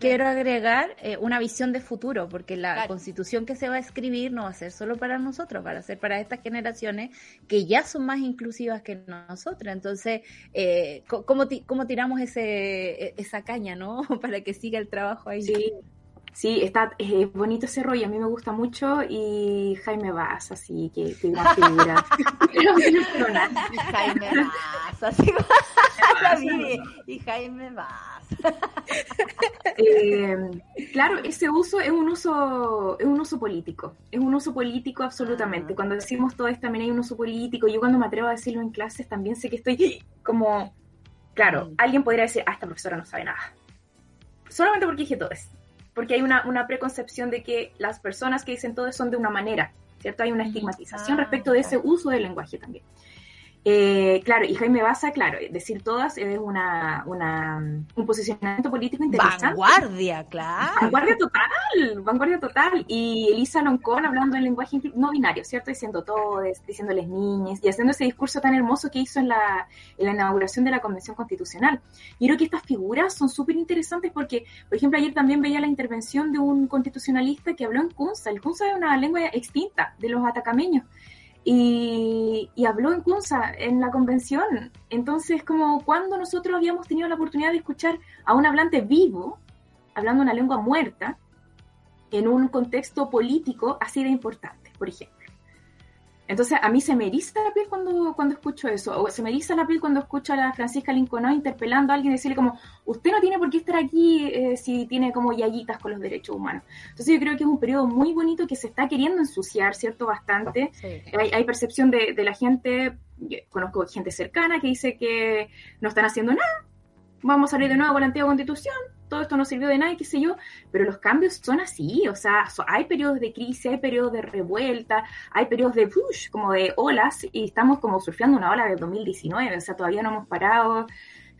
quiero agregar eh, una visión de futuro, porque la constitución que se va a escribir no va a ser solo para nosotros, va a ser para estas generaciones que ya son más inclusivas que nosotras. Entonces, eh, ¿cómo, ¿cómo, tiramos ese, e, esa caña, no? [LAUGHS] para que siga el trabajo ahí. Sí. Sí, está es bonito ese rollo, a mí me gusta mucho y Jaime Vaz, así que, que una [LAUGHS] figura. Jaime Vaz, [LAUGHS] así [LAUGHS] y Jaime Vaz. Eh, claro, ese uso es un uso es un uso político, es un uso político absolutamente. Ah. Cuando decimos todo esto también hay un uso político. Yo cuando me atrevo a decirlo en clases también sé que estoy como, claro, alguien podría decir, ah, esta profesora no sabe nada. Solamente porque dije todo esto porque hay una, una, preconcepción de que las personas que dicen todo son de una manera, ¿cierto? Hay una estigmatización ah, respecto de ese uso del lenguaje también. Eh, claro, y Jaime Baza, claro, decir todas es una, una, un posicionamiento político interesante. Vanguardia, claro. Vanguardia total, vanguardia total. Y Elisa Loncón hablando en lenguaje no binario, ¿cierto? Diciendo todos, diciéndoles niñas y haciendo ese discurso tan hermoso que hizo en la, en la inauguración de la Convención Constitucional. Y creo que estas figuras son súper interesantes porque, por ejemplo, ayer también veía la intervención de un constitucionalista que habló en Kunza. El Kunza es una lengua extinta de los atacameños y, habló en Kunza, en la convención. Entonces, como cuando nosotros habíamos tenido la oportunidad de escuchar a un hablante vivo, hablando una lengua muerta, en un contexto político así de importante, por ejemplo. Entonces, a mí se me eriza la piel cuando, cuando escucho eso, o se me eriza la piel cuando escucho a la Francisca Lincoln interpelando a alguien y decirle como, usted no tiene por qué estar aquí eh, si tiene como yayitas con los derechos humanos. Entonces, yo creo que es un periodo muy bonito que se está queriendo ensuciar, ¿cierto? Bastante. Hay, percepción de, de la gente, conozco gente cercana que dice que no están haciendo nada, vamos a salir de nuevo con la antigua constitución, todo esto no sirvió de nada, qué sé yo, pero los cambios son así, o sea, hay periodos de crisis, hay periodos de revuelta, hay periodos de push, como de olas, y estamos como surfeando una ola de 2019, o sea, todavía no hemos parado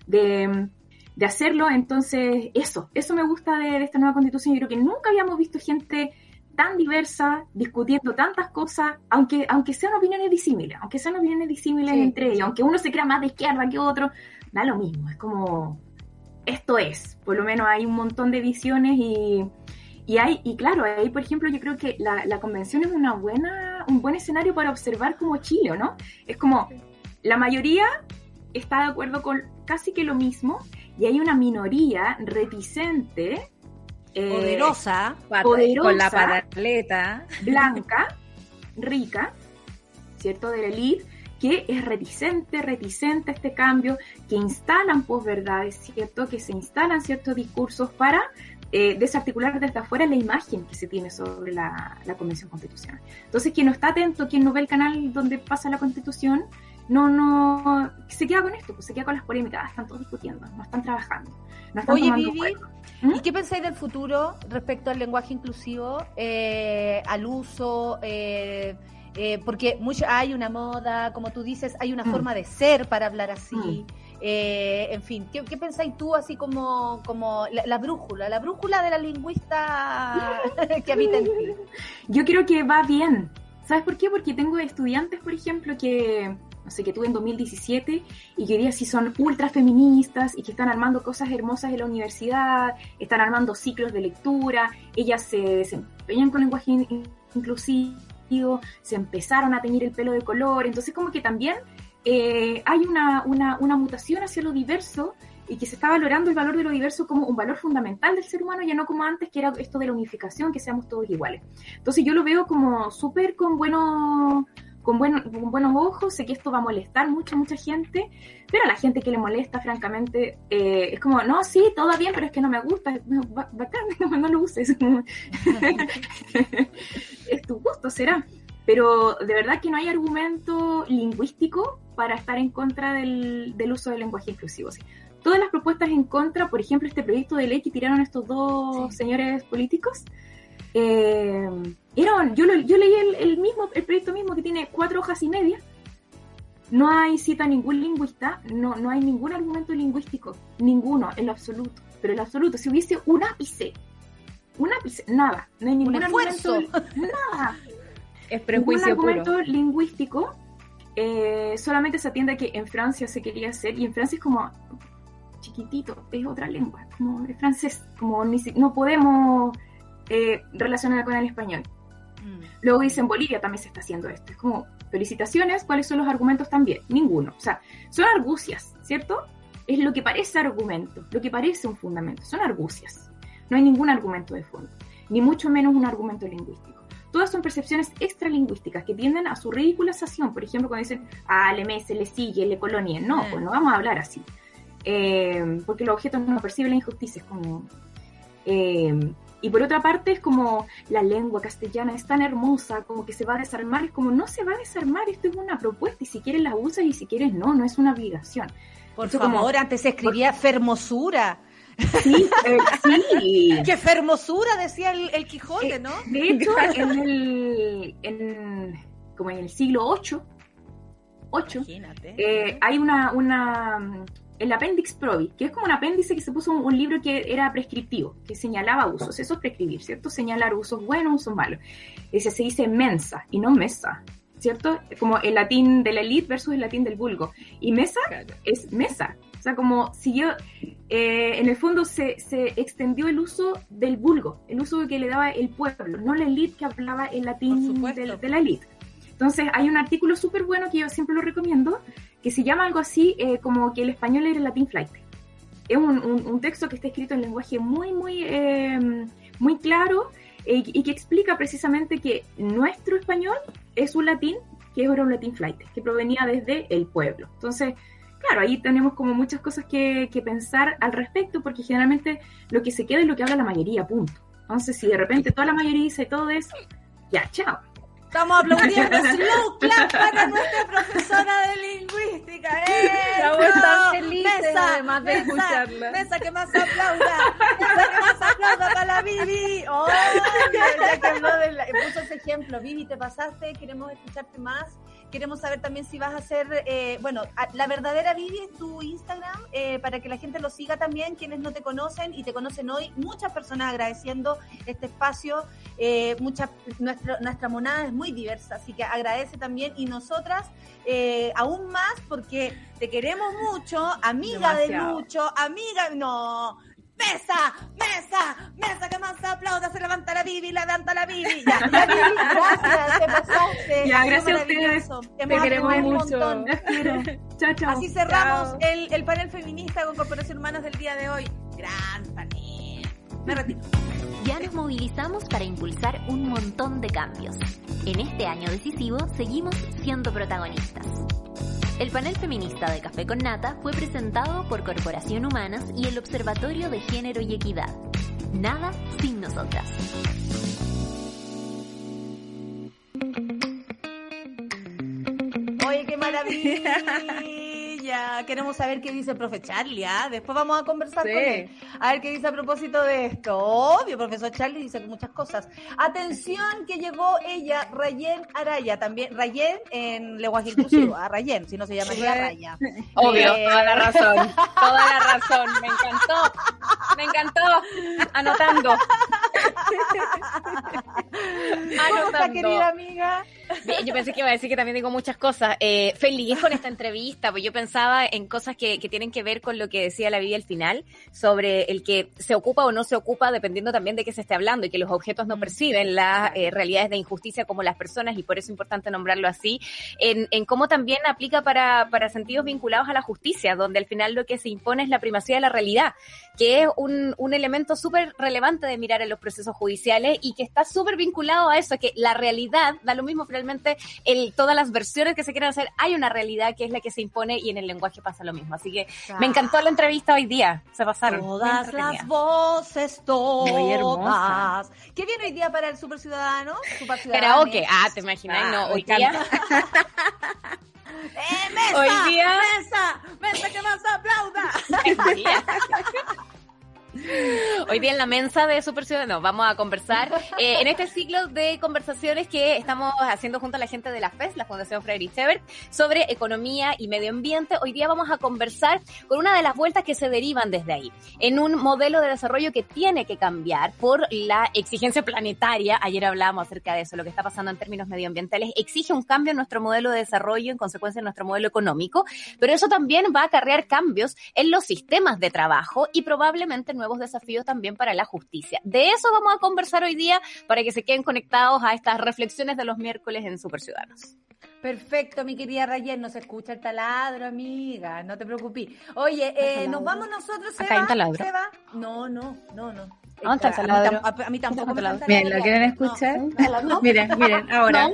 de, hacerlo, entonces eso, eso me gusta de, esta nueva constitución, yo creo que nunca habíamos visto gente tan diversa, discutiendo tantas cosas, aunque, aunque sean opiniones disímiles, aunque sean opiniones disímiles entre ellos, aunque uno se crea más de izquierda que otro, da lo mismo, es como, esto es, por lo menos hay un montón de visiones y, y hay, y claro, ahí por ejemplo yo creo que la, la, convención es una buena, un buen escenario para observar como Chile, ¿no? Es como, la mayoría está de acuerdo con casi que lo mismo y hay una minoría reticente eh, poderosa, poderosa, con la pataleta blanca, rica, ¿cierto? De la elite, que es reticente, reticente a este cambio, que instalan posverdades, ¿cierto? Que se instalan ciertos discursos para eh, desarticular desde afuera la imagen que se tiene sobre la, Convención Constitucional. Entonces, quien no está atento, quien no ve el canal donde pasa la Constitución, no, no, se queda con esto, pues se queda con las polémicas, están todos discutiendo, no están trabajando. No están Oye, Vivi, ¿y ¿Mm? qué pensáis del futuro respecto al lenguaje inclusivo, eh, al uso, eh, eh, porque mucho, hay una moda, como tú dices, hay una mm. forma de ser para hablar así. Mm. Eh, en fin, ¿qué, pensáis tú así como, como la, brújula, la brújula de la lingüista [LAUGHS] que habita en ti? [LAUGHS] Yo creo que va bien. ¿Sabes por qué? Porque tengo estudiantes, por ejemplo, que no sé, que tuve en 2017 y que hoy sí son ultra feministas y que están armando cosas hermosas en la universidad, están armando ciclos de lectura, ellas se desempeñan con lenguaje inclusivo se empezaron a teñir el pelo de color, entonces como que también eh, hay una, una, una, mutación hacia lo diverso y que se está valorando el valor de lo diverso como un valor fundamental del ser humano, ya no como antes, que era esto de la unificación, que seamos todos iguales. Entonces yo lo veo como súper con buenos con, con, buenos ojos, sé que esto va a molestar mucho, mucha gente, pero a la gente que le molesta, francamente, eh, es como, no, sí, todo bien, pero es que no me gusta, bacán, [LAUGHS] no, lo uses. [LAUGHS] es tu gusto, será. Pero de verdad que no hay argumento lingüístico para estar en contra del, uso del lenguaje inclusivo. Todas las propuestas en contra, por ejemplo, este proyecto de ley que tiraron estos dos señores políticos, eh, yo, yo leí el, mismo, el proyecto mismo que tiene cuatro hojas y media. No hay cita a ningún lingüista, no, no hay ningún argumento lingüístico, ninguno, en lo absoluto. Pero en lo absoluto, si hubiese un ápice, un ápice, nada, no hay ningún argumento, nada. [LAUGHS] es prejuicio ningún argumento lingüístico eh, solamente se atiende a que en Francia se quería hacer, y en Francia es como chiquitito, es otra lengua, como es francés, como no podemos eh, relacionar con el español. Mm. Luego dice en Bolivia también se está haciendo esto. Es como, felicitaciones, ¿cuáles son los argumentos también? Ninguno. O sea, son argucias, ¿cierto? Es lo que parece argumento, lo que parece un fundamento. Son argucias. No hay ningún argumento de fondo, ni mucho menos un argumento lingüístico. Todas son percepciones extralingüísticas que tienden a su ridiculización. Por ejemplo, cuando dicen, ah, le mece, le sigue, le colonia. No, pues no vamos a hablar así. Eh, porque los objetos no perciben la injusticia. Es como, eh, y por otra parte es como la lengua castellana es tan hermosa, como que se va a desarmar, es como no se va a desarmar, esto es una propuesta y si quieres la usas y si quieres no, no es una obligación. Por favor, antes se escribía fermosura. Sí, eh, sí. [LAUGHS] ¡Qué fermosura! Decía el, Quijote, ¿no? Eh, de hecho, en el, en, como en el siglo VIII, 8, eh, hay una, una el Appendix Provi, que es como un apéndice que se puso un, libro que era prescriptivo, que señalaba usos. Eso es prescribir, ¿cierto? Señalar usos buenos, usos malos. Ese se dice mensa y no mesa, ¿cierto? Como el latín de la elite versus el latín del vulgo. Y mesa es mesa. O sea, como siguió, eh, en el fondo se, se, extendió el uso del vulgo, el uso que le daba el pueblo, no la elite que hablaba el latín de la elite. Entonces hay un artículo súper bueno que yo siempre lo recomiendo, que se llama algo así eh, como que el español era el latín flight. Es un, texto que está escrito en lenguaje muy, muy, em, muy claro eh, y que explica precisamente que nuestro español es un latín que era un latín flight, que provenía desde el pueblo. Entonces, claro, ahí tenemos como muchas cosas que, que pensar al respecto, porque generalmente lo que se queda es lo que habla la mayoría, punto. Entonces, si de repente toda la mayoría dice todo eso, ya, chao. Estamos aplaudiendo slow clap para nuestra profesora de lingüística. Estamos tan felices mesa, además de mesa, escucharla. Mesa que más aplauda. Mesa que más aplauda para la Vivi. [LAUGHS] Oh, ya que habló de la, puso ese ejemplo. Vivi, te pasaste, queremos escucharte más. Queremos saber también si vas a hacer, eh, bueno, la verdadera Vivi es tu Instagram, eh, para que la gente lo siga también, quienes no te conocen y te conocen hoy. Muchas personas agradeciendo este espacio. Eh, mucha, nuestra, nuestra monada es muy diversa, así que agradece también. Y nosotras aún más porque te queremos mucho, amiga de mucho, amiga, no mesa, mesa, mesa, que más aplauda, se levanta la Bibi, levanta la Bibi. Ya, ya Bibi, gracias, te pasaste. Ya, gracias a ustedes. Te queremos mucho. chao, chao. Así cerramos El, el panel feminista con Corporación Humanas del día de hoy. Gran panel. Me retiro. Ya nos movilizamos para impulsar un montón de cambios. En este año decisivo seguimos siendo protagonistas. El panel feminista de Café con Nata fue presentado por Corporación Humanas y el Observatorio de Género y Equidad. Nada sin nosotras. Oye, qué maravilla. [LAUGHS] Queremos saber qué dice el profe Charlie. ¿ah? Después vamos a conversar con él. A ver qué dice a propósito de esto. Obvio, profesor Charlie dice muchas cosas. Atención que llegó ella, Rayen Araya. También, Rayen en lenguaje inclusivo. A ¿ah? Rayen, si no se llamaría Raya. Obvio, eh, toda la razón. Toda la razón. Me encantó. Me encantó. Anotando. ¿Cómo está, querida amiga? Yo pensé que iba a decir que también digo muchas cosas. Eh, feliz con esta entrevista, pues yo pensaba en cosas que, que tienen que ver con lo que decía la Biblia al final, sobre el que se ocupa o no se ocupa, dependiendo también de qué se esté hablando, y que los objetos no mm. perciben las eh, realidades de injusticia como las personas, y por eso es importante nombrarlo así, en, en cómo también aplica para, para sentidos vinculados a la justicia, donde al final lo que se impone es la primacía de la realidad, que es un, un elemento súper relevante de mirar en los procesos judiciales y que está súper vinculado a eso, que la realidad da lo mismo finalmente el, todas las versiones que se quieran hacer, hay una realidad que es la que se impone y en el lenguaje pasa lo mismo. Así que me encantó la entrevista hoy día, se pasaron. Todas las voces, todas. ¿Qué viene hoy día para el Super Ciudadano? Super Ciudadano. Karaoke, ah, te imaginas, no, hoy día... [LAUGHS] ¡Eh, mesa! Hoy día... ¡Mesa! ¡Mesa que más aplauda! [LAUGHS] [LAUGHS] Hoy día en la mensa de Super Ciudadanos vamos a conversar eh, en este ciclo de conversaciones que estamos haciendo junto a la gente de la FES, la Fundación Friedrich Ebert, sobre economía y medio ambiente. Hoy día vamos a conversar con una de las vueltas que se derivan desde ahí, en un modelo de desarrollo que tiene que cambiar por la exigencia planetaria. Ayer hablábamos acerca de eso, lo que está pasando en términos medioambientales exige un cambio en nuestro modelo de desarrollo, en consecuencia en nuestro modelo económico, pero eso también va a acarrear cambios en los sistemas de trabajo y probablemente nuevos desafíos también para la justicia. De eso vamos a conversar hoy día para que se queden conectados a estas reflexiones de los miércoles en Super Ciudadanos. Perfecto, mi querida Rayen, no se escucha el taladro, amiga, no te preocupes. Oye, eh, nos vamos nosotros, ¿se Acá va? ¿Se va? No, no, no, no. ¿Dónde está el taladro? A mí, a mí tampoco me Miren, ¿lo quieren escuchar? [LAUGHS] Miren, miren, ahora.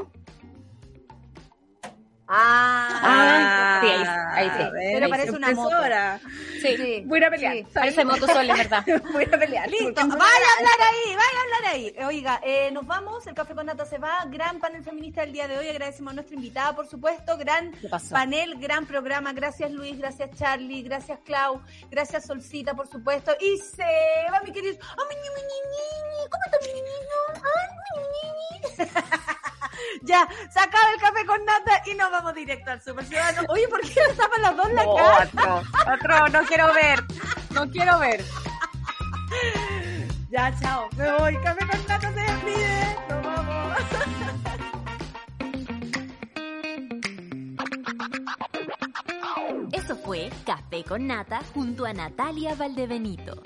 Ah, Ah, sí, ahí, ahí sí. Pero parece una moto. impresora. Sí, Sí. Voy a ir a pelear. Sí. parece motosol, es verdad. [LAUGHS] Voy a pelear. Listo, vaya a hablar ahí, vaya a hablar ahí. Oiga, eh, nos vamos, el Café con Nata se va, gran panel feminista del día de hoy, agradecemos a nuestra invitada, por supuesto, gran panel, gran programa, gracias Luis, gracias Charlie, gracias Clau, gracias Solcita, por supuesto, y se va mi querido, ¡Oh, mi niño, mi niño! ¿cómo está mi niño? ¡Ay, mi niño! [LAUGHS] Ya, se acaba el café con nata y nos vamos directo al Super Ciudadano. Oye, ¿por qué nos tapan las dos la cara? Otro, otro, no quiero ver, no quiero ver. Ya, chao, me voy. Café con nata se despide. Nos vamos. Eso fue Café con Nata junto a Natalia Valdebenito.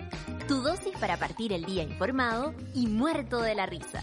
Tu dosis para partir el día informado y muerto de la risa.